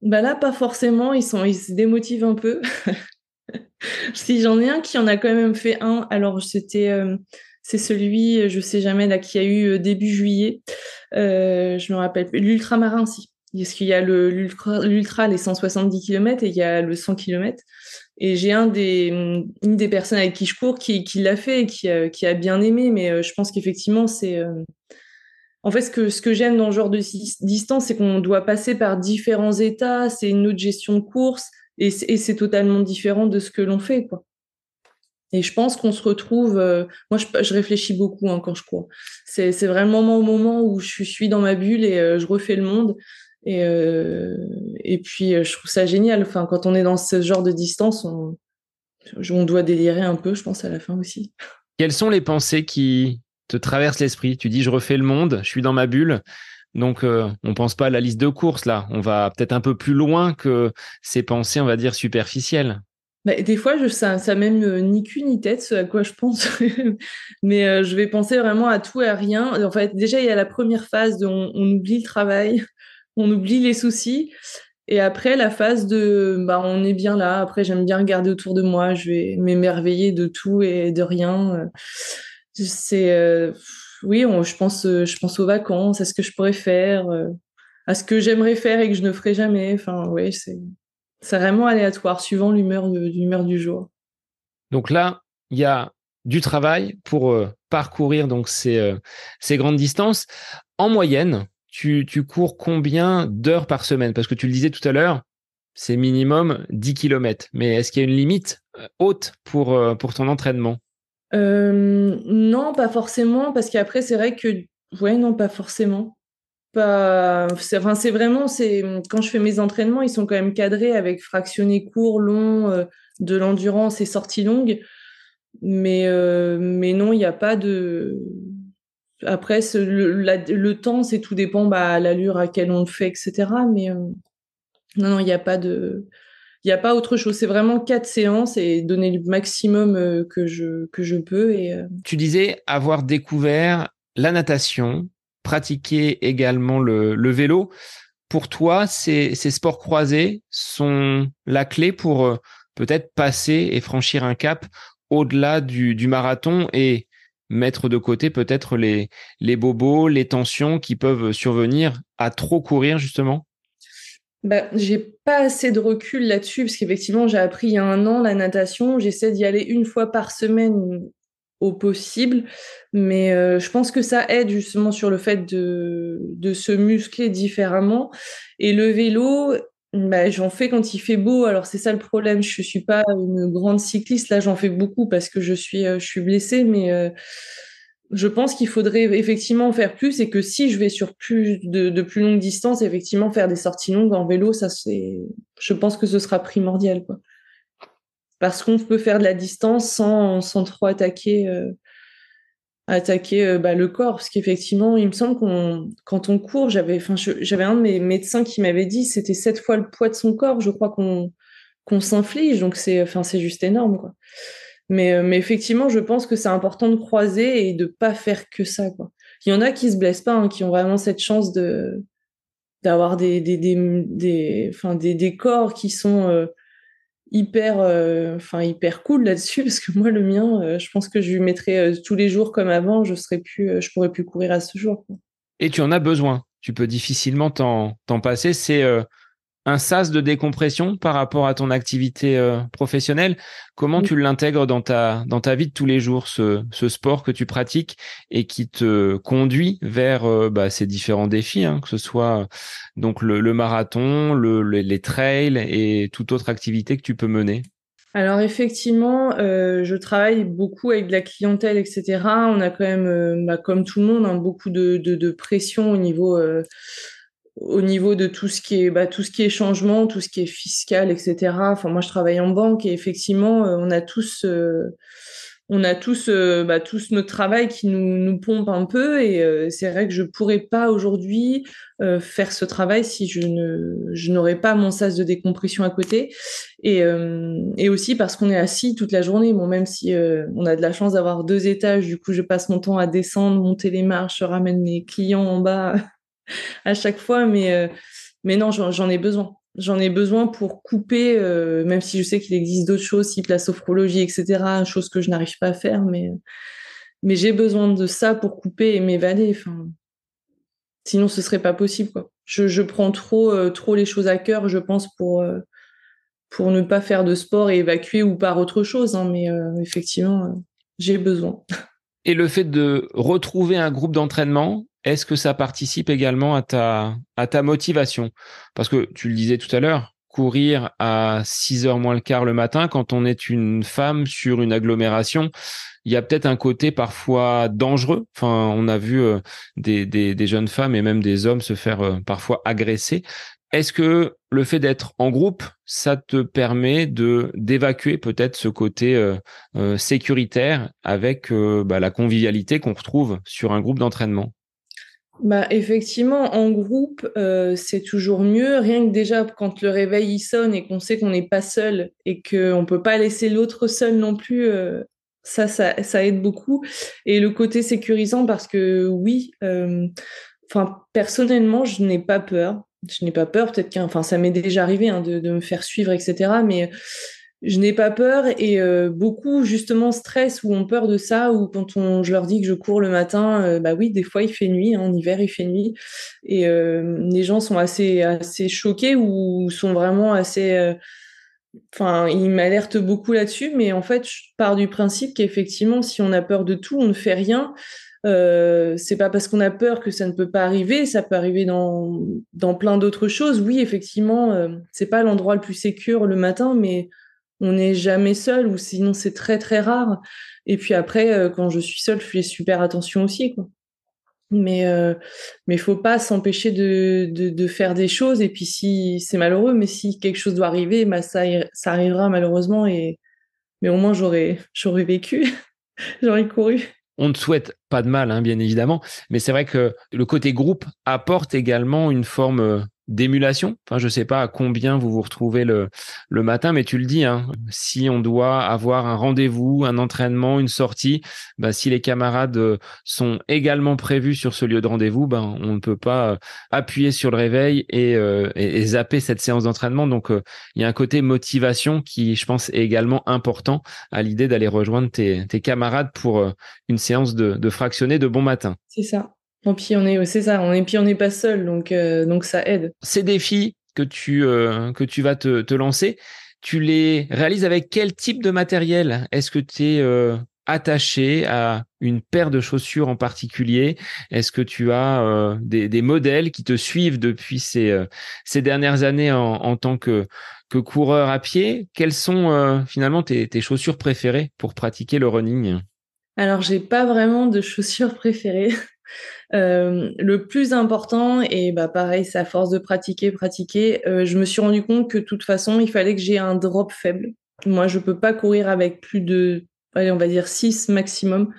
[SPEAKER 2] Bah là, pas forcément. Ils, sont, ils se démotivent un peu. si j'en ai un qui en a quand même fait un, alors c'était c'est celui, je sais jamais, là, qui a eu début juillet. je me rappelle l'ultramarin, si. Parce qu'il y a l'ultra, les 170 km et il y a le 100 km. Et j'ai des, une des personnes avec qui je cours qui, l'a fait et qui, a bien aimé, mais je pense qu'effectivement, c'est en fait, ce que, ce que j'aime dans ce genre de distance, c'est qu'on doit passer par différents états, c'est une autre gestion de course, et c'est totalement différent de ce que l'on fait. Quoi. Et je pense qu'on se retrouve. Euh, moi, je, réfléchis beaucoup hein, quand je cours. C'est vraiment au moment où je suis dans ma bulle et euh, je refais le monde. Et, euh, puis, je trouve ça génial. Enfin, quand on est dans ce genre de distance, on, on doit délirer un peu, je pense, à la fin aussi.
[SPEAKER 1] Quelles sont les pensées qui, te traverse l'esprit? Tu dis, je refais le monde, je suis dans ma bulle. Donc, euh, on pense pas à la liste de courses là. On va peut-être un peu plus loin que ces pensées, on va dire, superficielles.
[SPEAKER 2] Bah, des fois, je, ça, ça même euh, ni cul ni tête, ce à quoi je pense. Mais euh, je vais penser vraiment à tout et à rien. En fait, déjà, il y a la première phase de on, oublie le travail, on oublie les soucis. Et après, la phase de bah, on est bien là. Après, j'aime bien regarder autour de moi. Je vais m'émerveiller de tout et de rien. C'est euh, oui, je pense, je pense aux vacances, à ce que je pourrais faire, à ce que j'aimerais faire et que je ne ferai jamais. Enfin, oui, c'est c'est vraiment aléatoire, suivant l'humeur du jour.
[SPEAKER 1] Donc là, il y a du travail pour parcourir donc ces, ces grandes distances. En moyenne, tu, tu cours combien d'heures par semaine? Parce que tu le disais tout à l'heure, c'est minimum 10 km. Mais est-ce qu'il y a une limite haute pour, pour ton entraînement?
[SPEAKER 2] Euh, non, pas forcément, parce qu'après, c'est vrai que, ouais, non, pas forcément. Pas, c'est, vraiment, c'est, quand je fais mes entraînements, ils sont quand même cadrés avec fractionné court, long, euh, de l'endurance et sorties longues. Mais, euh, mais non, il n'y a pas de. Après, le, le, temps, c'est tout dépend bah, à l'allure à laquelle on le fait, etc. Mais non, non, il n'y a pas de. Il n'y a pas autre chose. C'est vraiment quatre séances et donner le maximum euh, que je, que je peux. Et, euh,
[SPEAKER 1] Tu disais avoir découvert la natation, pratiquer également le, vélo. Pour toi, ces, sports croisés sont la clé pour euh, peut-être passer et franchir un cap au-delà du, marathon et mettre de côté peut-être les, les bobos, les tensions qui peuvent survenir à trop courir justement?
[SPEAKER 2] Bah, j'ai pas assez de recul là-dessus parce qu'effectivement, j'ai appris il y a un an la natation. J'essaie d'y aller une fois par semaine au possible, mais euh, je pense que ça aide justement sur le fait de, de se muscler différemment. Et le vélo, bah, j'en fais quand il fait beau. Alors c'est ça le problème. Je suis pas une grande cycliste. Là, j'en fais beaucoup parce que je suis, euh, je suis blessée, mais euh, je pense qu'il faudrait effectivement faire plus et que si je vais sur plus de, plus longues distances, effectivement faire des sorties longues en vélo, ça c'est, je pense que ce sera primordial quoi. Parce qu'on peut faire de la distance sans, sans trop attaquer euh, attaquer euh, bah, le corps, parce qu'effectivement, il me semble qu'on quand on court, j'avais j'avais un de mes médecins qui m'avait dit c'était sept fois le poids de son corps, je crois qu'on qu'on s'inflige, donc c'est c'est juste énorme quoi. Euh, mais, effectivement, je pense que c'est important de croiser et de pas faire que ça. Quoi. Il y en a qui se blessent pas, hein, qui ont vraiment cette chance de d'avoir des des, des, des, des, corps qui sont hyper euh, enfin hyper cool là-dessus parce que moi le mien je pense que je lui mettrais tous les jours comme avant je serais plus je pourrais plus courir à ce jour
[SPEAKER 1] et tu en as besoin. Tu peux difficilement t'en passer. C'est un sas de décompression par rapport à ton activité euh, professionnelle. Comment tu l'intègres dans ta, dans ta vie de tous les jours, ce, ce sport que tu pratiques et qui te conduit vers euh, bah, ces différents défis, hein, que ce soit donc le, le marathon, le, les trails et toute autre activité que tu peux mener?
[SPEAKER 2] Alors effectivement, euh, je travaille beaucoup avec de la clientèle, etc. On a quand même, bah, comme tout le monde, hein, beaucoup de, de, de, pression au niveau au niveau de tout ce qui est bah, tout ce qui est changement, tout ce qui est fiscal, etc. Enfin, moi, je travaille en banque et effectivement, euh, on a tous euh, on a tous, bah, tous notre travail qui nous, nous pompe un peu et c'est vrai que je pourrais pas aujourd'hui faire ce travail si je ne je n'aurais pas mon sas de décompression à côté et, et aussi parce qu'on est assis toute la journée bon même si on a de la chance d'avoir deux étages du coup je passe mon temps à descendre monter les marches je ramène mes clients en bas à chaque fois mais mais non j'en ai besoin j'en ai besoin pour couper, euh, même si je sais qu'il existe d'autres choses, type la sophrologie, etc., chose que je n'arrive pas à faire, mais, mais j'ai besoin de ça pour couper et m'évader. Sinon, ce serait pas possible. Quoi. Je, prends trop, euh, trop les choses à cœur, je pense, pour, euh, pour ne pas faire de sport et évacuer ou par autre chose. Hein, mais effectivement, j'ai besoin.
[SPEAKER 1] Et le fait de retrouver un groupe d'entraînement, est-ce que ça participe également à ta, à ta motivation? Parce que tu le disais tout à l'heure, courir à 6 heures moins le quart le matin quand on est une femme sur une agglomération, il y a peut-être un côté parfois dangereux. Enfin, on a vu euh, des, des, des, jeunes femmes et même des hommes se faire euh, parfois agresser. Est-ce que le fait d'être en groupe, ça te permet de d'évacuer peut-être ce côté euh, sécuritaire avec bah, la convivialité qu'on retrouve sur un groupe d'entraînement?
[SPEAKER 2] Bah, effectivement, en groupe, euh, c'est toujours mieux. Rien que déjà, quand le réveil il sonne et qu'on sait qu'on n'est pas seul et qu'on ne peut pas laisser l'autre seul non plus, euh, ça, ça, ça, aide beaucoup. Et le côté sécurisant, parce que oui, euh, personnellement, je n'ai pas peur. Je n'ai pas peur, peut-être qu'un, enfin, ça m'est déjà arrivé hein, de, de, me faire suivre, etc. Mais je n'ai pas peur et euh, beaucoup justement stress ou ont peur de ça ou quand on, je leur dis que je cours le matin, euh, bah oui, des fois il fait nuit, hein, en hiver il fait nuit et euh, les gens sont assez assez choqués ou sont vraiment assez, enfin ils m'alertent beaucoup là-dessus, mais en fait je pars du principe qu'effectivement si on a peur de tout, on ne fait rien. Euh, c'est pas parce qu'on a peur que ça ne peut pas arriver, ça peut arriver dans, dans plein d'autres choses. Oui, effectivement, c'est pas l'endroit le plus sécur le matin, mais on n'est jamais seul ou sinon c'est très très rare. Et puis après, euh, quand je suis seule, je fais super attention aussi. Mais euh, mais faut pas s'empêcher de, de, faire des choses. Et puis si c'est malheureux, mais si quelque chose doit arriver, bah ça ça arrivera malheureusement. Et mais au moins j'aurais j'aurais vécu, j'aurais couru.
[SPEAKER 1] On ne souhaite pas de mal, hein, bien évidemment, mais c'est vrai que le côté groupe apporte également une forme euh, d'émulation. Enfin, je sais pas à combien vous vous retrouvez le, le matin, mais tu le dis, hein, si on doit avoir un rendez-vous, un entraînement, une sortie, bah, si les camarades euh, sont également prévus sur ce lieu de rendez-vous, ben, on ne peut pas euh, appuyer sur le réveil euh, et, et, zapper cette séance d'entraînement. Donc, il y a un côté motivation qui, je pense, est également important à l'idée d'aller rejoindre tes, tes, camarades pour une séance de, de fractionné de bon matin.
[SPEAKER 2] C'est ça. Et puis on est, c'est ça, on est, puis on n'est pas seul, donc euh, donc ça aide.
[SPEAKER 1] Ces défis que tu euh, que tu vas te, te, lancer, tu les réalises avec quel type de matériel? Est-ce que tu es euh, attaché à une paire de chaussures en particulier? Est-ce que tu as des, des, modèles qui te suivent depuis ces ces dernières années en, en tant que que coureur à pied? Quelles sont finalement tes, tes chaussures préférées pour pratiquer le running?
[SPEAKER 2] Alors, j'ai pas vraiment de chaussures préférées. Euh, le plus important, et bah pareil, c'est à force de pratiquer, pratiquer, euh, je me suis rendu compte que de toute façon, il fallait que j'ai un drop faible. Moi, je peux pas courir avec plus de, allez, on va dire 6 maximum.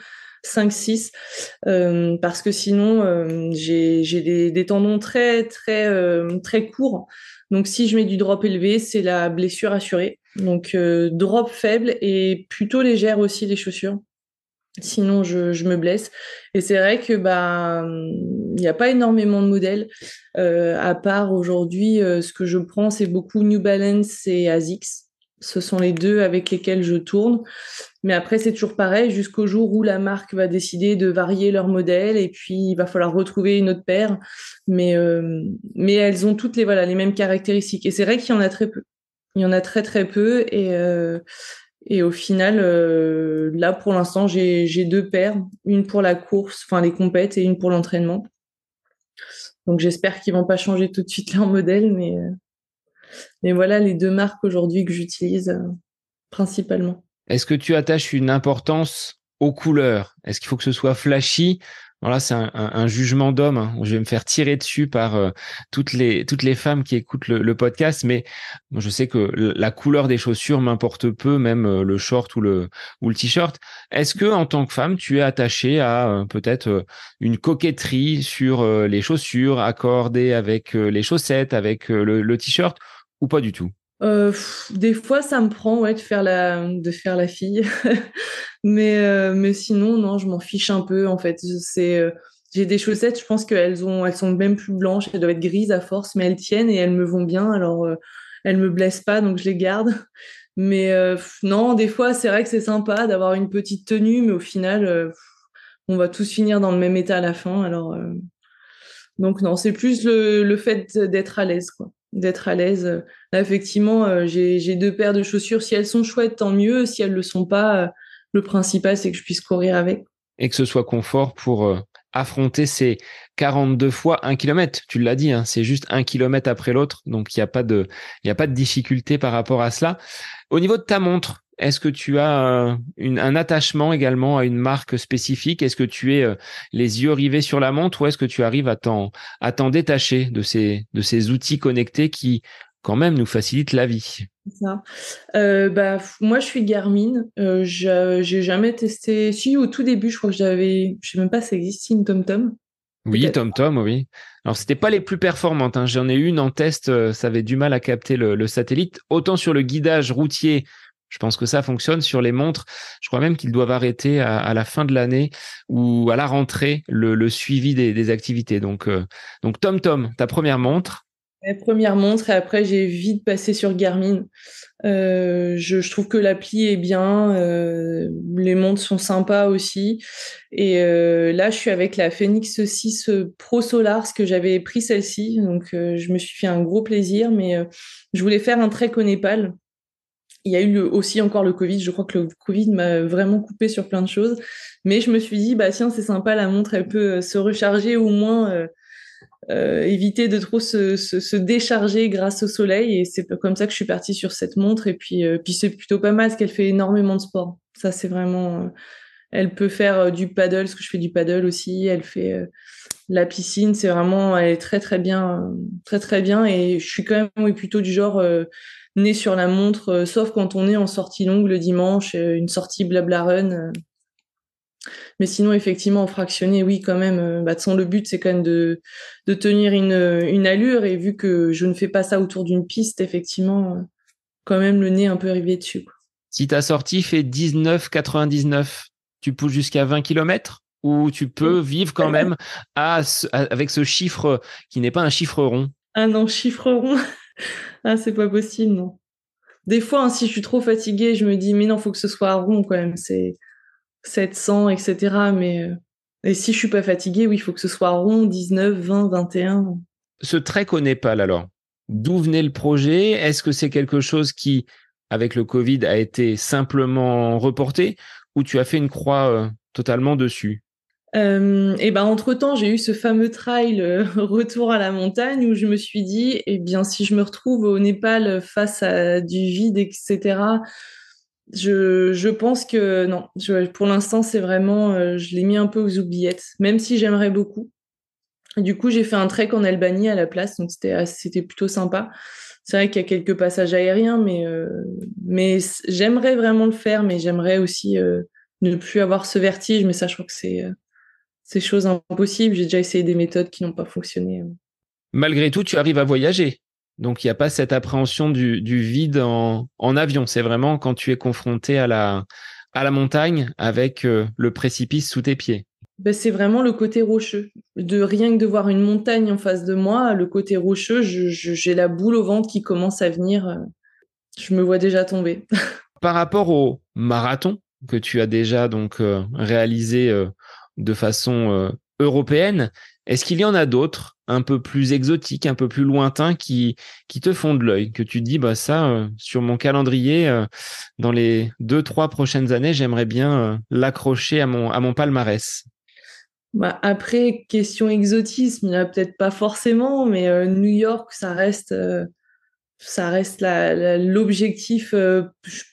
[SPEAKER 2] 5-6 euh, parce que sinon j'ai des, tendons très très très courts donc si je mets du drop élevé c'est la blessure assurée donc drop faible et plutôt légère aussi les chaussures Sinon, je, me blesse. Et c'est vrai que bah il n'y a pas énormément de modèles. Euh, à part aujourd'hui, euh, ce que je prends, c'est beaucoup New Balance et Asics. Ce sont les deux avec lesquels je tourne. Mais après, c'est toujours pareil jusqu'au jour où la marque va décider de varier leur modèle et puis il va falloir retrouver une autre paire. Mais euh, mais elles ont toutes les voilà les mêmes caractéristiques. Et c'est vrai qu'il y en a très peu. Il y en a très très peu et et au final, euh, là, pour l'instant, j'ai deux paires, une pour la course, enfin les compètes, et une pour l'entraînement. Donc j'espère qu'ils vont pas changer tout de suite leur modèle, mais, euh, voilà les deux marques aujourd'hui que j'utilise euh, principalement.
[SPEAKER 1] Est-ce que tu attaches une importance aux couleurs? Est-ce qu'il faut que ce soit flashy? Voilà, c'est un, jugement d'homme. Hein, je vais me faire tirer dessus par euh, toutes les toutes les femmes qui écoutent le, podcast, mais je sais que la couleur des chaussures m'importe peu, même euh, le short ou le ou le t-shirt. Est-ce que en tant que femme, tu es attachée à euh, peut-être une coquetterie sur les chaussures accordées avec les chaussettes, avec le, le t-shirt, ou pas du tout?
[SPEAKER 2] Euh, des fois, ça me prend ouais, de, faire la, de faire la fille. mais, euh, mais sinon, non, je m'en fiche un peu. En fait, c'est, euh, j'ai des chaussettes, je pense qu'elles ont, elles sont même plus blanches. Elles doivent être grises à force, mais elles tiennent et elles me vont bien. Alors, elles me blessent pas, donc je les garde. Mais non, des fois, c'est vrai que c'est sympa d'avoir une petite tenue, mais au final, on va tous finir dans le même état à la fin. Alors, donc non, c'est plus le, le fait d'être à l'aise, quoi d'être à l'aise. Effectivement, euh, j'ai deux paires de chaussures. Si elles sont chouettes, tant mieux. Si elles ne le sont pas, euh, le principal, c'est que je puisse courir avec.
[SPEAKER 1] Et que ce soit confort pour euh, affronter ces 42 fois 1 km. Tu l'as dit, hein, c'est juste un kilomètre après l'autre. Donc, il n'y a, pas de, a pas de difficulté par rapport à cela. Au niveau de ta montre, est-ce que tu as un attachement également à une marque spécifique? Est-ce que tu es les yeux rivés sur la montre ou est-ce que tu arrives à t'en, à t'en détacher de ces, de ces outils connectés qui, quand même, nous facilitent la vie?
[SPEAKER 2] Ça. Euh, bah, moi, je suis Garmin. Euh, j'ai jamais testé. Si, au tout début, je crois que j'avais. Je sais même pas si ça existe, une TomTom.
[SPEAKER 1] Oui, TomTom, oui. Alors, c'était pas les plus performantes. Hein. J'en ai une en test, euh, ça avait du mal à capter le, le satellite. Autant sur le guidage routier, je pense que ça fonctionne sur les montres. Je crois même qu'ils doivent arrêter à, la fin de l'année ou à la rentrée le, suivi des, activités. Donc, donc Tom Tom, ta première montre.
[SPEAKER 2] Première montre et après j'ai vite passé sur Garmin. Euh, je, trouve que l'appli est bien, euh, les montres sont sympas aussi. Et là, je suis avec la Phoenix 6 Pro Solar, ce que j'avais pris celle-ci, donc je me suis fait un gros plaisir. Mais je voulais faire un trek au Népal il y a eu aussi encore le Covid. Je crois que le Covid m'a vraiment coupé sur plein de choses. Mais je me suis dit, bah tiens, c'est sympa, la montre, elle peut euh, se recharger au moins euh, euh, éviter de trop se, se, décharger grâce au soleil. Et c'est comme ça que je suis partie sur cette montre. Et puis, puis c'est plutôt pas mal parce qu'elle fait énormément de sport. Ça, c'est vraiment. elle peut faire du paddle, parce que je fais du paddle aussi. Elle fait la piscine. C'est vraiment. Elle est très, très bien. Très, très bien. Et je suis quand même oui, plutôt du genre né sur la montre, euh, sauf quand on est en sortie longue le dimanche, euh, une sortie blabla run. Euh. Mais sinon, effectivement, en fractionné, oui, quand même. Bah, le but, c'est quand même de, de tenir une, une, allure. Et vu que je ne fais pas ça autour d'une piste, effectivement, quand même le nez un peu arrivé dessus.
[SPEAKER 1] Si ta sortie fait 19,99, tu pousses jusqu'à 20 km ou tu peux vivre quand même à, avec ce chiffre qui n'est pas un chiffre rond
[SPEAKER 2] Ah non, chiffre rond. ah, c'est pas possible, non. Des fois, hein, si je suis trop fatiguée, je me dis, mais non, faut que ce soit rond quand même. C'est 700, etc. Mais euh, et si je suis pas fatiguée, oui, il faut que ce soit rond, 19, 20, 21.
[SPEAKER 1] Ce trek au Népal, alors, d'où venait le projet? Est-ce que c'est quelque chose qui, avec le Covid, a été simplement reporté? Ou tu as fait une croix euh, totalement dessus?
[SPEAKER 2] Euh, et ben entre temps, j'ai eu ce fameux trail euh, retour à la montagne où je me suis dit, eh bien, si je me retrouve au Népal face à du vide, etc. Je, pense que non. pour l'instant, c'est vraiment, euh, je l'ai mis un peu aux oubliettes, même si j'aimerais beaucoup. du coup, j'ai fait un trek en Albanie à la place, donc c'était c'était plutôt sympa. C'est vrai qu'il y a quelques passages aériens, mais mais j'aimerais vraiment le faire, mais j'aimerais aussi ne plus avoir ce vertige. Mais ça, je crois que c'est ces choses impossibles. J'ai déjà essayé des méthodes qui n'ont pas fonctionné.
[SPEAKER 1] Malgré tout, tu arrives à voyager. Donc, il n'y a pas cette appréhension du, vide en, avion. C'est vraiment quand tu es confronté à la, à la montagne avec euh, le précipice sous tes pieds.
[SPEAKER 2] Ben, c'est vraiment le côté rocheux. De rien que de voir une montagne en face de moi, le côté rocheux, j'ai la boule au ventre qui commence à venir. Euh, je me vois déjà tomber.
[SPEAKER 1] Par rapport au marathon que tu as déjà donc euh, réalisé de façon européenne. Est-ce qu'il y en a d'autres, un peu plus exotiques, un peu plus lointains, qui, qui te font de l'œil, que tu dis, bah ça, euh, sur mon calendrier, euh, dans les deux, trois prochaines années, j'aimerais bien l'accrocher à mon, à mon palmarès.
[SPEAKER 2] Bah après, question exotisme, il n'y a peut-être pas forcément, mais New York, ça reste, ça reste l'objectif euh,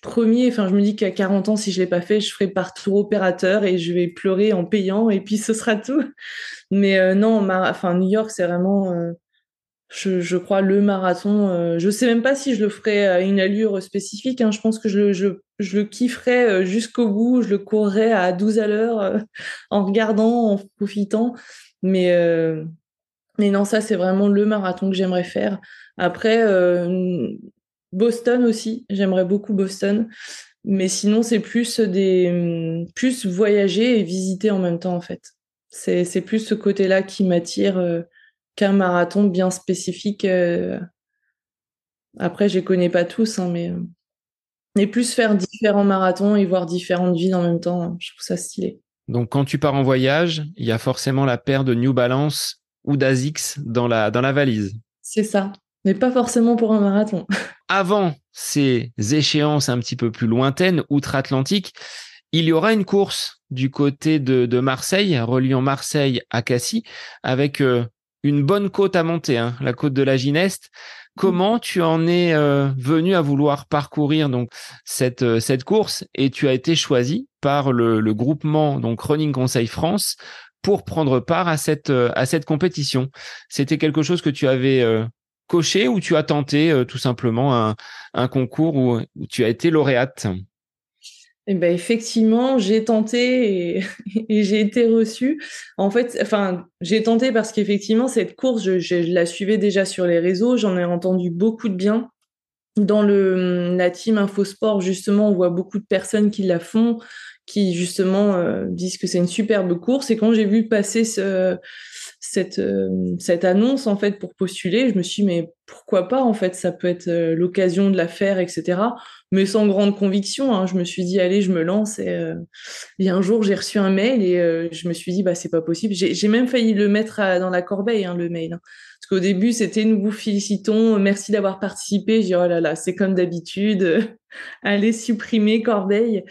[SPEAKER 2] premier. Enfin, je me dis qu'à 40 ans, si je l'ai pas fait, je ferai par tour opérateur et je vais pleurer en payant et puis ce sera tout. Mais euh, non, enfin, New York, c'est vraiment, euh, je, crois, le marathon. je sais même pas si je le ferai à une allure spécifique. Hein. Je pense que je, je, je le kifferai jusqu'au bout. Je le courrai à 12 à l'heure en regardant, en profitant. Mais, mais non, ça, c'est vraiment le marathon que j'aimerais faire. Après, euh, Boston aussi, j'aimerais beaucoup Boston. Mais sinon, c'est plus des plus voyager et visiter en même temps, en fait. C'est plus ce côté-là qui m'attire euh, qu'un marathon bien spécifique. Euh. Après, je les connais pas tous, hein, mais, plus faire différents marathons et voir différentes villes en même temps, je trouve ça stylé.
[SPEAKER 1] Donc, quand tu pars en voyage, il y a forcément la paire de New Balance ou d'Asics dans la, dans la valise.
[SPEAKER 2] C'est ça mais pas forcément pour un marathon.
[SPEAKER 1] Avant ces échéances un petit peu plus lointaines, outre-Atlantique, il y aura une course du côté de, Marseille, reliant Marseille à Cassis, avec euh, une bonne côte à monter, hein, la côte de la Gineste. Comment tu en es euh, venu à vouloir parcourir donc cette euh, cette course et tu as été choisi par le, le groupement donc Running Conseil France pour prendre part à cette à cette compétition? C'était quelque chose que tu avais coché ou tu as tenté euh, tout simplement un, concours où, tu as été lauréate?
[SPEAKER 2] Eh ben effectivement, j'ai tenté et, j'ai été reçue. En fait, enfin, j'ai tenté parce qu'effectivement, cette course, je, la suivais déjà sur les réseaux, j'en ai entendu beaucoup de bien. Dans le, la team Infosport, justement, on voit beaucoup de personnes qui la font, qui justement euh, disent que c'est une superbe course. Et quand j'ai vu passer ce, cette, euh, cette annonce en fait pour postuler. Je me suis dit, mais pourquoi pas en fait, ça peut être euh, l'occasion de la faire, etc. Mais sans grande conviction. Hein. Je me suis dit, allez, je me lance. Et, euh, un jour, j'ai reçu un mail et je me suis dit, bah c'est pas possible. J'ai même failli le mettre dans la corbeille, hein, le mail. Hein. Parce qu'au début, c'était nous vous félicitons, merci d'avoir participé. J'ai oh là là, c'est comme d'habitude, allez supprimer corbeille.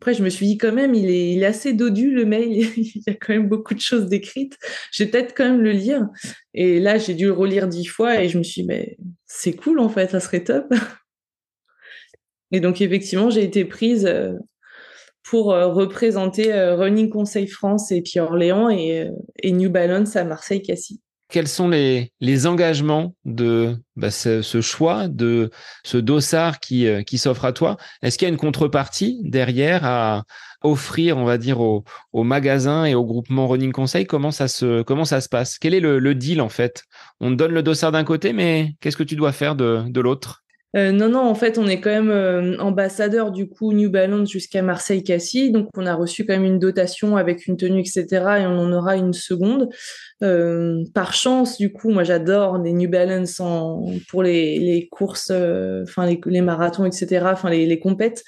[SPEAKER 2] Après, je me suis dit quand même, il est, assez dodu le mail. il y a quand même beaucoup de choses décrites. Je vais peut-être quand même le lire. Et là, j'ai dû le relire dix fois et je me suis dit, mais c'est cool en fait, ça serait top. et donc, effectivement, j'ai été prise euh, pour euh, représenter euh, Running Conseil France et puis Orléans et, et New Balance à Marseille-Cassis
[SPEAKER 1] quels sont les, les engagements de bah, ce, choix, de ce dossard qui, euh, qui s'offre à toi? Est-ce qu'il y a une contrepartie derrière à offrir, on va dire, aux, aux magasins et au groupement Running Conseil? Comment ça se, comment ça se passe? Quel est le, le deal en fait? On te donne le dossard d'un côté, mais qu'est-ce que tu dois faire de, de l'autre?
[SPEAKER 2] Euh, non, non, en fait, on est quand même euh, ambassadeur du coup New Balance jusqu'à Marseille-Cassis. Donc, on a reçu quand même une dotation avec une tenue, etc. Et on en aura une seconde. Euh, par chance, du coup, moi j'adore les New Balance en, pour les, les courses, euh, enfin les, les, marathons, etc. Enfin les, les compètes.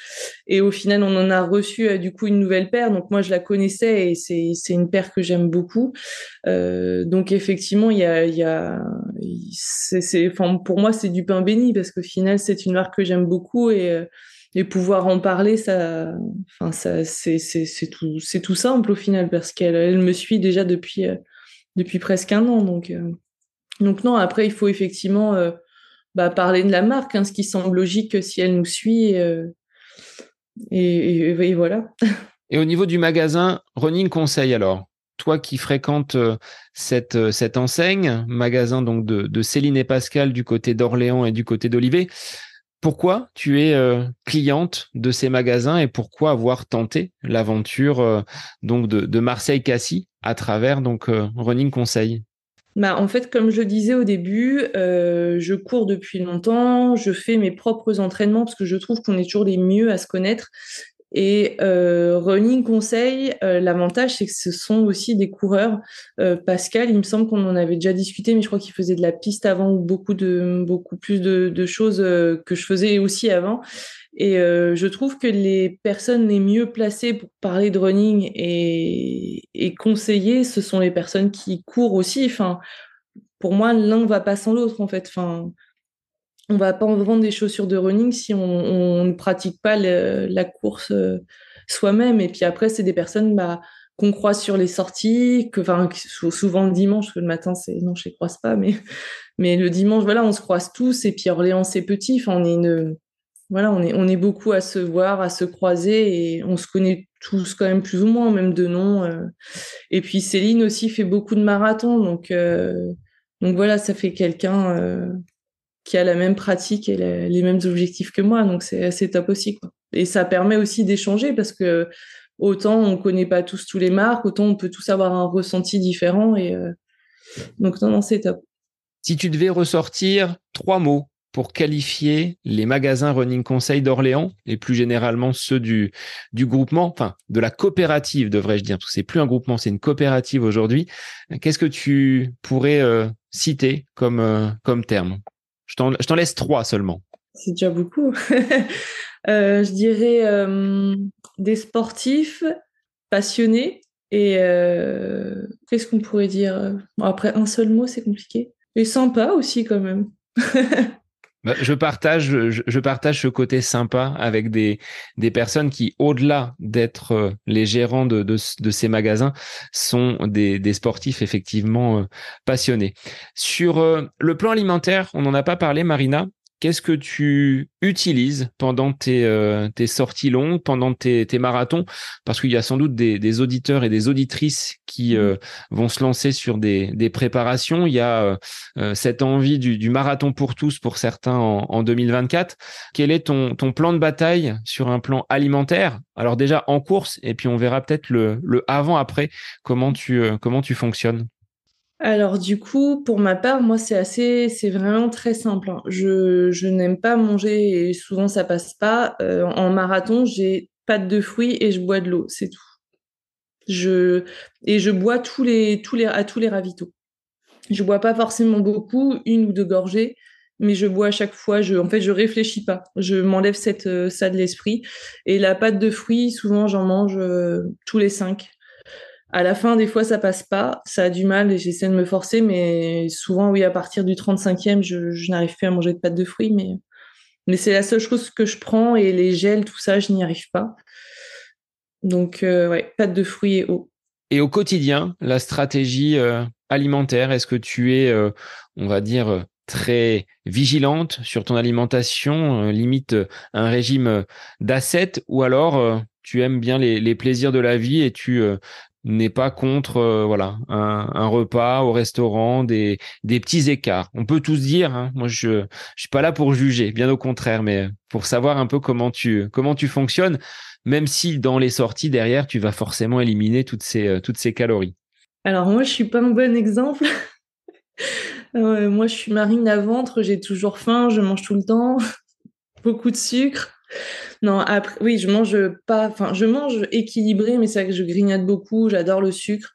[SPEAKER 2] Et au final, on en a reçu euh, du coup une nouvelle paire. Donc moi je la connaissais et c'est une paire que j'aime beaucoup. donc effectivement, il y a y a pour moi c'est du pain béni parce qu'au final c'est une marque que j'aime beaucoup et et pouvoir en parler, ça, ça, c'est, tout, c'est tout simple au final parce qu'elle, elle me suit déjà depuis, depuis presque un an. Donc, euh, donc non, après, il faut effectivement euh, bah, parler de la marque, hein, ce qui semble logique si elle nous suit. Euh, et, voilà.
[SPEAKER 1] Et au niveau du magasin, Running Conseil alors toi qui fréquentes cette, enseigne, magasin donc de, de Céline et Pascal du côté d'Orléans et du côté d'Olivet, pourquoi tu es cliente de ces magasins et pourquoi avoir tenté l'aventure donc de, de Marseille-Cassis? À travers donc euh, Running Conseil
[SPEAKER 2] bah, en fait, comme je disais au début, euh, je cours depuis longtemps, je fais mes propres entraînements parce que je trouve qu'on est toujours les mieux à se connaître. Et euh, Running Conseil, l'avantage, c'est que ce sont aussi des coureurs. Pascal, il me semble qu'on en avait déjà discuté, mais je crois qu'il faisait de la piste avant ou beaucoup de beaucoup plus de, de choses que je faisais aussi avant. Et euh, je trouve que les personnes les mieux placées pour parler de running et, conseiller, ce sont les personnes qui courent aussi. Enfin, pour moi, l'un va pas sans l'autre en fait. Enfin, on va pas vendre des chaussures de running si on, ne pratique pas la course euh, soi-même. Et puis après, c'est des personnes bah, qu'on croise sur les sorties, enfin, souvent le dimanche, le matin, c'est non, je les croise pas, mais, mais le dimanche, voilà, on se croise tous. Et puis Orléans, c'est petit. Enfin, on est une, voilà, on est, beaucoup à se voir, à se croiser et on se connaît tous quand même plus ou moins, même de nom. Euh. Et puis Céline aussi fait beaucoup de marathons, donc, euh, donc voilà, ça fait quelqu'un euh, qui a la même pratique et les mêmes objectifs que moi, donc c'est assez top aussi. Et ça permet aussi d'échanger parce que autant on connaît pas tous tous les marques, autant on peut tous avoir un ressenti différent donc non, non, c'est top.
[SPEAKER 1] Si tu devais ressortir trois mots pour qualifier les magasins Running Conseil d'Orléans et plus généralement ceux du, du groupement, enfin de la coopérative devrais-je dire, parce que c'est plus un groupement, c'est une coopérative aujourd'hui. Qu'est-ce que tu pourrais euh, citer comme, euh, comme terme? Je t'en laisse trois seulement.
[SPEAKER 2] C'est déjà beaucoup. Euh, je dirais des sportifs passionnés et qu'est-ce qu'on pourrait dire? Après un seul mot, c'est compliqué. Et sympa aussi quand même.
[SPEAKER 1] Bah, je partage, je, partage ce côté sympa avec des, des personnes qui, au-delà d'être euh, les gérants de, de, ces magasins, sont des, des sportifs effectivement euh, passionnés. Sur euh, le plan alimentaire, on n'en a pas parlé, Marina. Qu'est-ce que tu utilises pendant tes, euh, tes sorties longues, pendant tes, tes marathons? Parce qu'il y a sans doute des, des, auditeurs et des auditrices qui mmh. euh, vont se lancer sur des, des préparations. Il y a euh, cette envie du, du, marathon pour tous pour certains en, en 2024. Quel est ton, ton plan de bataille sur un plan alimentaire? Alors déjà en course, et puis on verra peut-être le, le avant-après, comment tu, comment tu fonctionnes.
[SPEAKER 2] Alors du coup, pour ma part, moi c'est assez, c'est vraiment très simple. Hein. Je, je n'aime pas manger et souvent ça passe pas. Euh, en marathon, j'ai pâte de fruits et je bois de l'eau, c'est tout. Je et je bois tous les tous les à tous les ravitaux. Je bois pas forcément beaucoup, une ou deux gorgées, mais je bois à chaque fois. Je, en fait, je réfléchis pas. Je m'enlève cette euh, ça de l'esprit. Et la pâte de fruits, souvent j'en mange euh, tous les cinq. À la fin, des fois, ça passe pas. Ça a du mal et j'essaie de me forcer, mais souvent, oui, à partir du 35e, je, n'arrive plus à manger de pâte de fruits, mais, c'est la seule chose que je prends et les gels, tout ça, je n'y arrive pas. Donc, euh, ouais, pâte de fruits et eau.
[SPEAKER 1] Et au quotidien, la stratégie euh, alimentaire, est-ce que tu es, euh, on va dire, très vigilante sur ton alimentation, limite un régime d'asset, ou alors tu aimes bien les, plaisirs de la vie et tu n'est pas contre euh, voilà un, repas au restaurant, des, des petits écarts. On peut tous dire, hein, moi je je suis pas là pour juger, bien au contraire, mais pour savoir un peu comment tu comment tu fonctionnes, même si dans les sorties derrière tu vas forcément éliminer toutes ces euh, toutes ces calories.
[SPEAKER 2] Alors moi je suis pas un bon exemple. moi je suis marine à ventre, j'ai toujours faim, je mange tout le temps, beaucoup de sucre. Non, après, oui, je mange pas, enfin, je mange équilibré, mais c'est vrai que je grignote beaucoup, j'adore le sucre,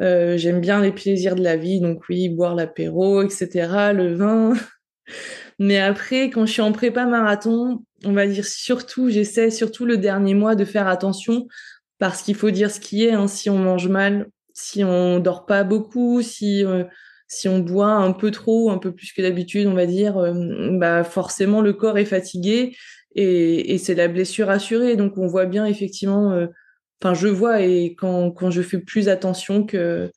[SPEAKER 2] euh, j'aime bien les plaisirs de la vie, donc oui, boire l'apéro, etc., le vin. Mais après, quand je suis en prépa marathon, on va dire surtout, j'essaie surtout le dernier mois de faire attention, parce qu'il faut dire ce qui est, hein, si on mange mal, si on dort pas beaucoup, si euh, si on boit un peu trop, un peu plus que d'habitude, on va dire, euh, bah forcément le corps est fatigué et, c'est la blessure assurée. Donc on voit bien effectivement, euh, enfin je vois et quand, quand je fais plus attention que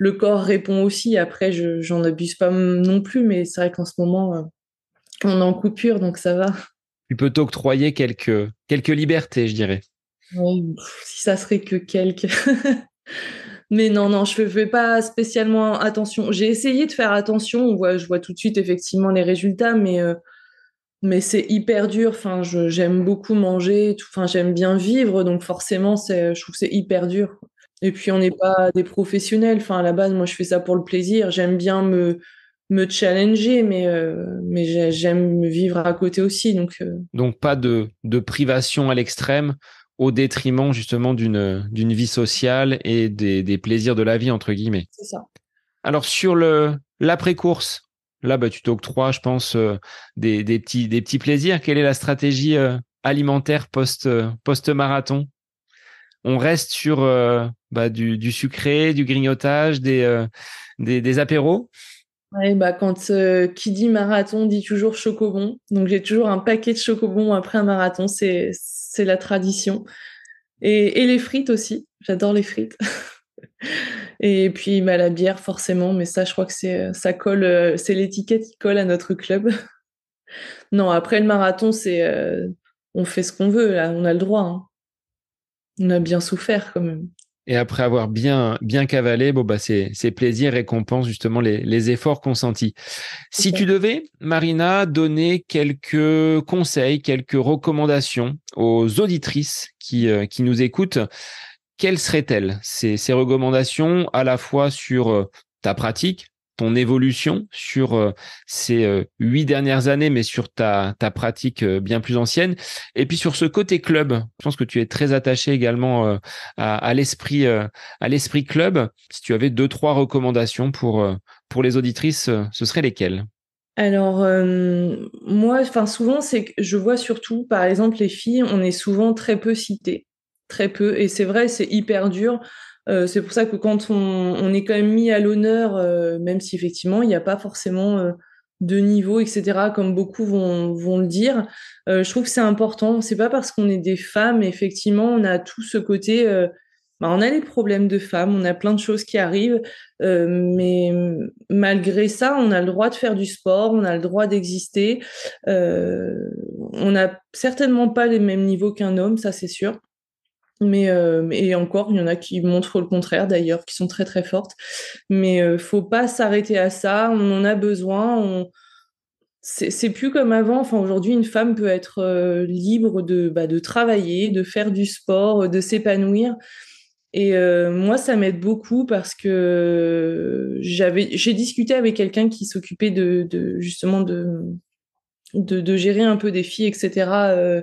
[SPEAKER 2] le corps répond aussi. Après, je j'en abuse pas non plus, mais c'est vrai qu'en ce moment, euh, on est en coupure, donc ça va.
[SPEAKER 1] Tu peux t'octroyer quelques, quelques libertés, je dirais.
[SPEAKER 2] si ça serait que quelques. mais non, non, je ne fais pas spécialement attention. J'ai essayé de faire attention. On voit, je vois tout de suite effectivement les résultats, mais euh, mais c'est hyper dur. Enfin, j'aime beaucoup manger, enfin, j'aime bien vivre, donc forcément, c'est, je trouve que c'est hyper dur. Et puis, on n'est pas des professionnels. Enfin, à la base, moi, je fais ça pour le plaisir. J'aime bien me, me challenger, mais, euh, mais j'aime vivre à côté aussi. Donc, euh.
[SPEAKER 1] donc pas de, de privation à l'extrême au détriment justement d'une, d'une vie sociale et des, des plaisirs de la vie, entre guillemets.
[SPEAKER 2] C'est ça.
[SPEAKER 1] Alors, sur le, l'après-course, Là, bah, tu t'octroies, je pense, euh, des, petits, des petits plaisirs. Quelle est la stratégie euh, alimentaire post, euh, post-marathon? On reste sur bah, du, sucré, du grignotage, des, des, apéros?
[SPEAKER 2] Ouais, bah quand qui dit marathon dit toujours chocobon. Donc j'ai toujours un paquet de chocobons après un marathon, c'est c'est la tradition. Et, les frites aussi. J'adore les frites. et puis bah, la bière forcément, mais ça, je crois que c'est ça colle, c'est l'étiquette qui colle à notre club. non, après le marathon, c'est on fait ce qu'on veut là, on a le droit. Hein. On a bien souffert quand même.
[SPEAKER 1] Et après avoir bien, bien cavalé, bon, bah, c'est, plaisir, récompense justement les, les efforts consentis. Si tu devais, Marina, donner quelques conseils, quelques recommandations aux auditrices qui, euh, qui nous écoutent, quelles seraient-elles ces, recommandations à la fois sur euh, ta pratique, ton évolution sur euh, ces euh, huit dernières années, mais sur ta, pratique bien plus ancienne? Et puis sur ce côté club, je pense que tu es très attaché également à, à l'esprit à l'esprit club. Si tu avais deux trois recommandations pour pour les auditrices, ce seraient lesquelles?
[SPEAKER 2] Alors moi, enfin souvent c'est que je vois surtout, par exemple les filles, on est souvent très peu citées, très peu, et c'est vrai, c'est hyper dur. Euh, c'est pour ça que quand on, est quand même mis à l'honneur, euh, même si effectivement il n'y a pas forcément euh, de niveau, etc., comme beaucoup vont, vont le dire, je trouve que c'est important. C'est pas parce qu'on est des femmes, effectivement, on a tout ce côté. Bah, on a les problèmes de femmes, on a plein de choses qui arrivent, mais malgré ça, on a le droit de faire du sport, on a le droit d'exister. on n'a certainement pas les mêmes niveaux qu'un homme, ça c'est sûr. Mais euh, et encore, il y en a qui montrent le contraire d'ailleurs, qui sont très très fortes. Mais euh, faut pas s'arrêter à ça. On en a besoin. On... C'est plus comme avant. Enfin, aujourd'hui, une femme peut être euh, libre de, bah, de travailler, de faire du sport, de s'épanouir. Et euh, moi, ça m'aide beaucoup parce que j'avais, j'ai discuté avec quelqu'un qui s'occupait de, de, justement de de, gérer un peu des filles, etc., euh,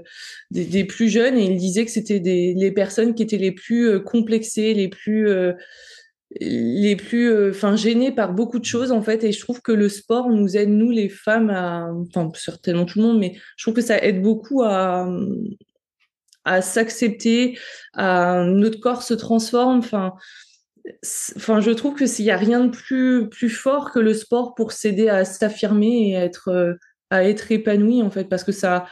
[SPEAKER 2] des, plus jeunes, et il disait que c'était les personnes qui étaient les plus euh, complexées, les plus, euh, les plus, enfin gênées par beaucoup de choses en fait. Et je trouve que le sport nous aide nous les femmes à, enfin certainement tout le monde, mais je trouve que ça aide beaucoup à à s'accepter, à notre corps se transforme, enfin. Enfin, je trouve que s'il y a rien de plus plus fort que le sport pour s'aider à s'affirmer et à être à être épanoui en fait parce que ça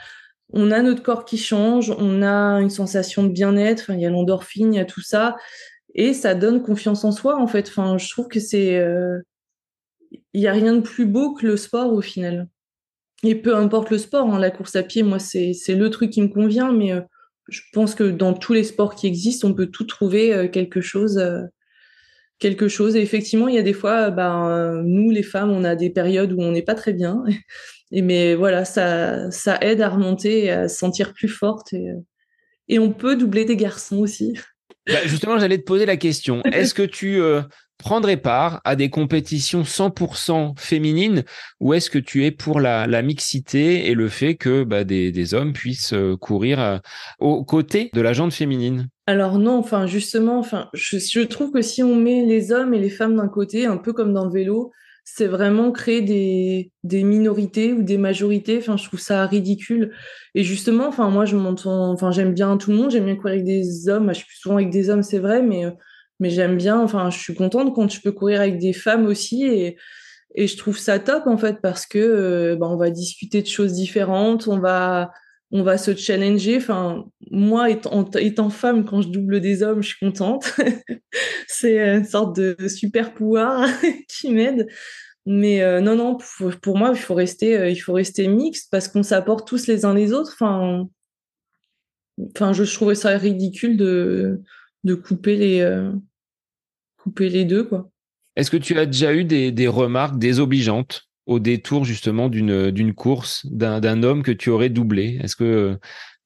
[SPEAKER 2] on a notre corps qui change, on a une sensation de bien-être, il y a l'endorphine, il y a tout ça et ça donne confiance en soi en fait. Enfin, je trouve que c'est euh, il y a rien de plus beau que le sport au final. Et peu importe le sport, hein, la course à pied, moi c'est c'est le truc qui me convient mais euh, je pense que dans tous les sports qui existent, on peut tout trouver euh, quelque chose quelque chose. Et effectivement, il y a des fois, ben, nous, les femmes, on a des périodes où on n'est pas très bien. Et mais voilà, ça, ça aide à remonter et à se sentir plus forte. Et, et on peut doubler des garçons aussi.
[SPEAKER 1] Bah, justement, j'allais te poser la question. Est-ce que tu euh, prendrais part à des compétitions 100% féminines ou est-ce que tu es pour la, mixité et le fait que bah, des, hommes puissent euh, courir euh, aux côtés de la jante féminine?
[SPEAKER 2] Alors non, enfin justement, enfin je, je, trouve que si on met les hommes et les femmes d'un côté, un peu comme dans le vélo, c'est vraiment créer des, des minorités ou des majorités. Enfin, je trouve ça ridicule. Et justement, enfin, moi, je m'entends, enfin, j'aime bien tout le monde. J'aime bien courir avec des hommes. Je suis plus souvent avec des hommes, c'est vrai, mais, mais j'aime bien, enfin, je suis contente quand je peux courir avec des femmes aussi. Et, et je trouve ça top, en fait, parce que, bah, on va discuter de choses différentes. On va, on va se challenger. Enfin, moi, étant, femme, quand je double des hommes, je suis contente. c'est une sorte de super pouvoir qui m'aide. Mais euh, non, non, pour, moi, il faut rester, euh, il faut rester mixte parce qu'on s'apporte tous les uns les autres. Enfin, enfin, je, trouvais ça ridicule de, de couper les, euh, couper les deux.
[SPEAKER 1] Est-ce que tu as déjà eu des, des remarques désobligeantes? Au détour justement d'une d'une course d'un homme que tu aurais doublé Est-ce que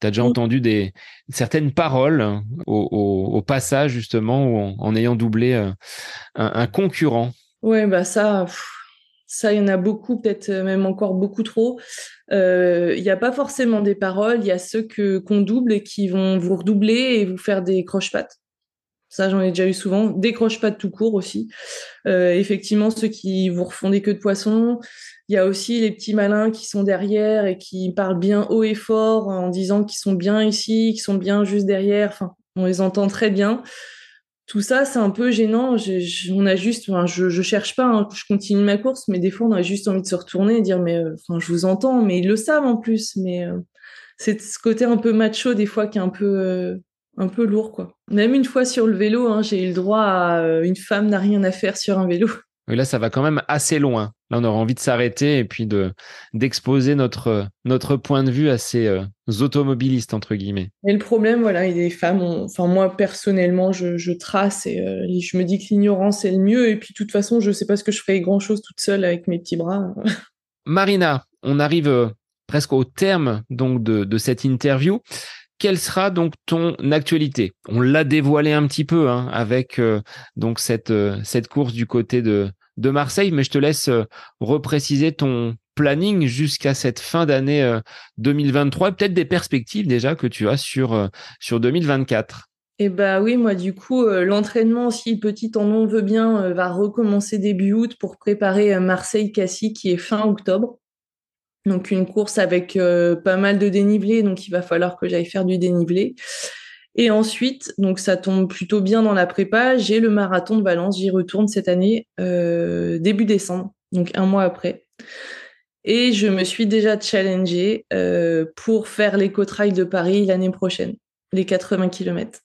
[SPEAKER 1] tu as déjà entendu des certaines paroles au, au, passage justement ou en, ayant doublé un, un, concurrent?
[SPEAKER 2] Ouais, bah ça, ça, il y en a beaucoup, peut-être même encore beaucoup trop. Euh, il n'y a pas forcément des paroles, il y a ceux que qu'on double et qui vont vous redoubler et vous faire des croche-pattes. Ça, j'en ai déjà eu souvent. Décroche pas de tout court aussi. Euh, effectivement, ceux qui vous refont des queues de poisson. Il y a aussi les petits malins qui sont derrière et qui parlent bien haut et fort en disant qu'ils sont bien ici, qu'ils sont bien juste derrière. Enfin, on les entend très bien. Tout ça, c'est un peu gênant. on a juste, enfin, je, je cherche pas, hein, je continue ma course, mais des fois, on a juste envie de se retourner et dire, mais, euh, enfin, je vous entends, mais ils le savent en plus. Mais euh, c'est ce côté un peu macho des fois qui est un peu, un peu lourd, quoi. Même une fois sur le vélo, hein, j'ai eu le droit à une femme n'a rien à faire sur un vélo.
[SPEAKER 1] Oui, là, ça va quand même assez loin. Là, on aura envie de s'arrêter et puis de d'exposer notre notre point de vue à ces euh, automobilistes entre guillemets.
[SPEAKER 2] Et le problème, voilà, il des femmes. Enfin, moi personnellement, je, je trace et euh, je me dis que l'ignorance est le mieux. Et puis, de toute façon, je sais pas ce que je ferais grand chose toute seule avec mes petits bras.
[SPEAKER 1] Marina, on arrive euh, presque au terme donc de, de cette interview quelle sera donc ton actualité? On l'a dévoilé un petit peu hein, avec donc cette cette course du côté de Marseille, mais je te laisse euh, repréciser ton planning jusqu'à cette fin d'année 2023 euh, et peut-être des perspectives déjà que tu as sur, euh, sur 2024.
[SPEAKER 2] Eh bah oui, moi du coup, l'entraînement, si petit en nom veut bien, va recommencer début août pour préparer Marseille-Cassis qui est fin octobre. Donc une course avec pas mal de dénivelé, donc il va falloir que j'aille faire du dénivelé. Et ensuite, donc ça tombe plutôt bien dans la prépa, j'ai le marathon de Valence, j'y retourne cette année, euh, début décembre, donc un mois après. Et je me suis déjà challengée euh, pour faire l'éco-trail de Paris l'année prochaine, les 80 km.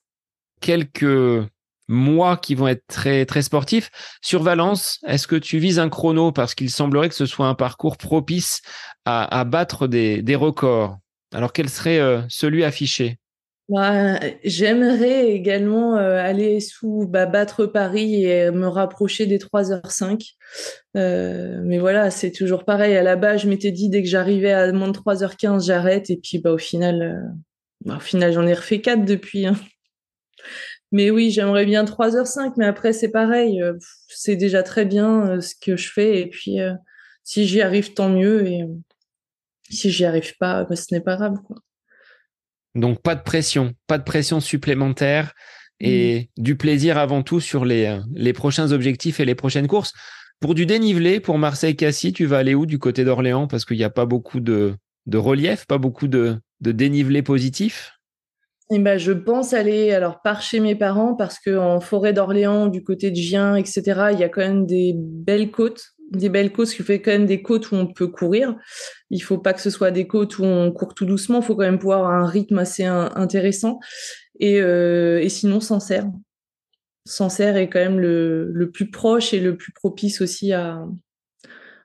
[SPEAKER 1] Quelques mois qui vont être très, très sportifs. Sur Valence, est-ce que tu vises un chrono? Parce qu'il semblerait que ce soit un parcours propice à, battre des, records Alors quel serait euh, celui affiché?
[SPEAKER 2] Bah, j'aimerais également euh, aller sous bah, battre Paris et me rapprocher des 3h05. Euh, mais voilà, c'est toujours pareil. À la base, je m'étais dit dès que j'arrivais à moins de 3h15, j'arrête. Et puis bah, au final, euh, bah, final j'en ai refait 4 depuis. Hein. Mais oui, j'aimerais bien 3h05. Mais après, c'est pareil. c'est déjà très bien ce que je fais. Et puis, si j'y arrive, tant mieux. Si j'y arrive pas, bah, ce n'est pas grave. Quoi.
[SPEAKER 1] Donc pas de pression, pas de pression supplémentaire et mmh. du plaisir avant tout sur les, euh, les prochains objectifs et les prochaines courses. Pour du dénivelé, pour Marseille-Cassis, tu vas aller où du côté d'Orléans? Parce qu'il n'y a pas beaucoup de, de relief, pas beaucoup de, de dénivelé positif
[SPEAKER 2] eh ben, je pense aller alors par chez mes parents parce qu'en forêt d'Orléans, du côté de Gien, etc., il y a quand même des belles côtes des belles côtes, ce qui fait quand même des côtes où on peut courir. Il faut pas que ce soit des côtes où on court tout doucement, il faut quand même pouvoir avoir un rythme assez intéressant. Et, euh, et sinon, Sancerre. Sancerre est quand même le, le, plus proche et le plus propice aussi à,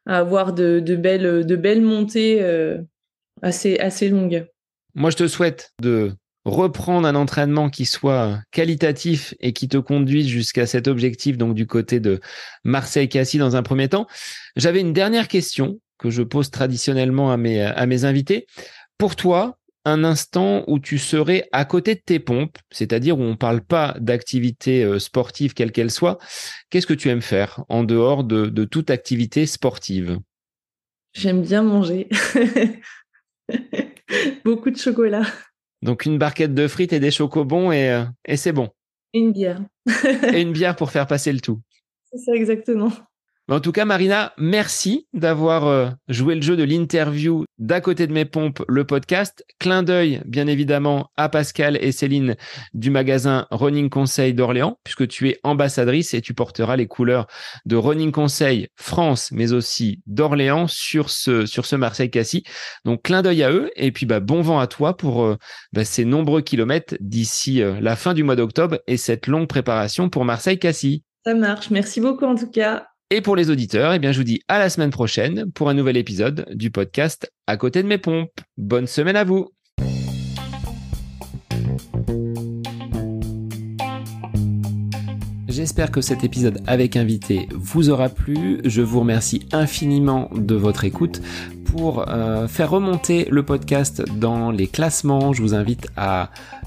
[SPEAKER 2] avoir de, de, belles, de belles montées euh, assez, assez longues.
[SPEAKER 1] Moi, je te souhaite de reprendre un entraînement qui soit qualitatif et qui te conduise jusqu'à cet objectif, donc du côté de Marseille-Cassis dans un premier temps. J'avais une dernière question que je pose traditionnellement à mes, invités. Pour toi, un instant où tu serais à côté de tes pompes, c'est-à-dire où on ne parle pas d'activité euh, sportive quelle qu'elle soit, qu'est-ce que tu aimes faire en dehors de, de toute activité sportive?
[SPEAKER 2] J'aime bien manger. Beaucoup de chocolat.
[SPEAKER 1] Donc une barquette de frites et des chocobons et, euh, et c'est bon.
[SPEAKER 2] Et une bière.
[SPEAKER 1] et une bière pour faire passer le tout.
[SPEAKER 2] C'est ça exactement
[SPEAKER 1] en tout cas, Marina, merci d'avoir euh, joué le jeu de l'interview d'à côté de mes pompes, le podcast. Clin d'œil, bien évidemment, à Pascal et Céline du magasin Running Conseil d'Orléans, puisque tu es ambassadrice et tu porteras les couleurs de Running Conseil France, mais aussi d'Orléans sur ce, sur ce Marseille-Cassis. Donc, clin d'œil à eux. Et puis, bah, bon vent à toi pour euh, bah, ces nombreux kilomètres d'ici euh, la fin du mois d'octobre et cette longue préparation pour Marseille-Cassis.
[SPEAKER 2] Ça marche. Merci beaucoup en tout cas.
[SPEAKER 1] Et pour les auditeurs, eh bien, je vous dis à la semaine prochaine pour un nouvel épisode du podcast À côté de mes pompes. Bonne semaine à vous. J'espère que cet épisode avec invité vous aura plu. Je vous remercie infiniment de votre écoute. Pour euh, faire remonter le podcast dans les classements, je vous invite à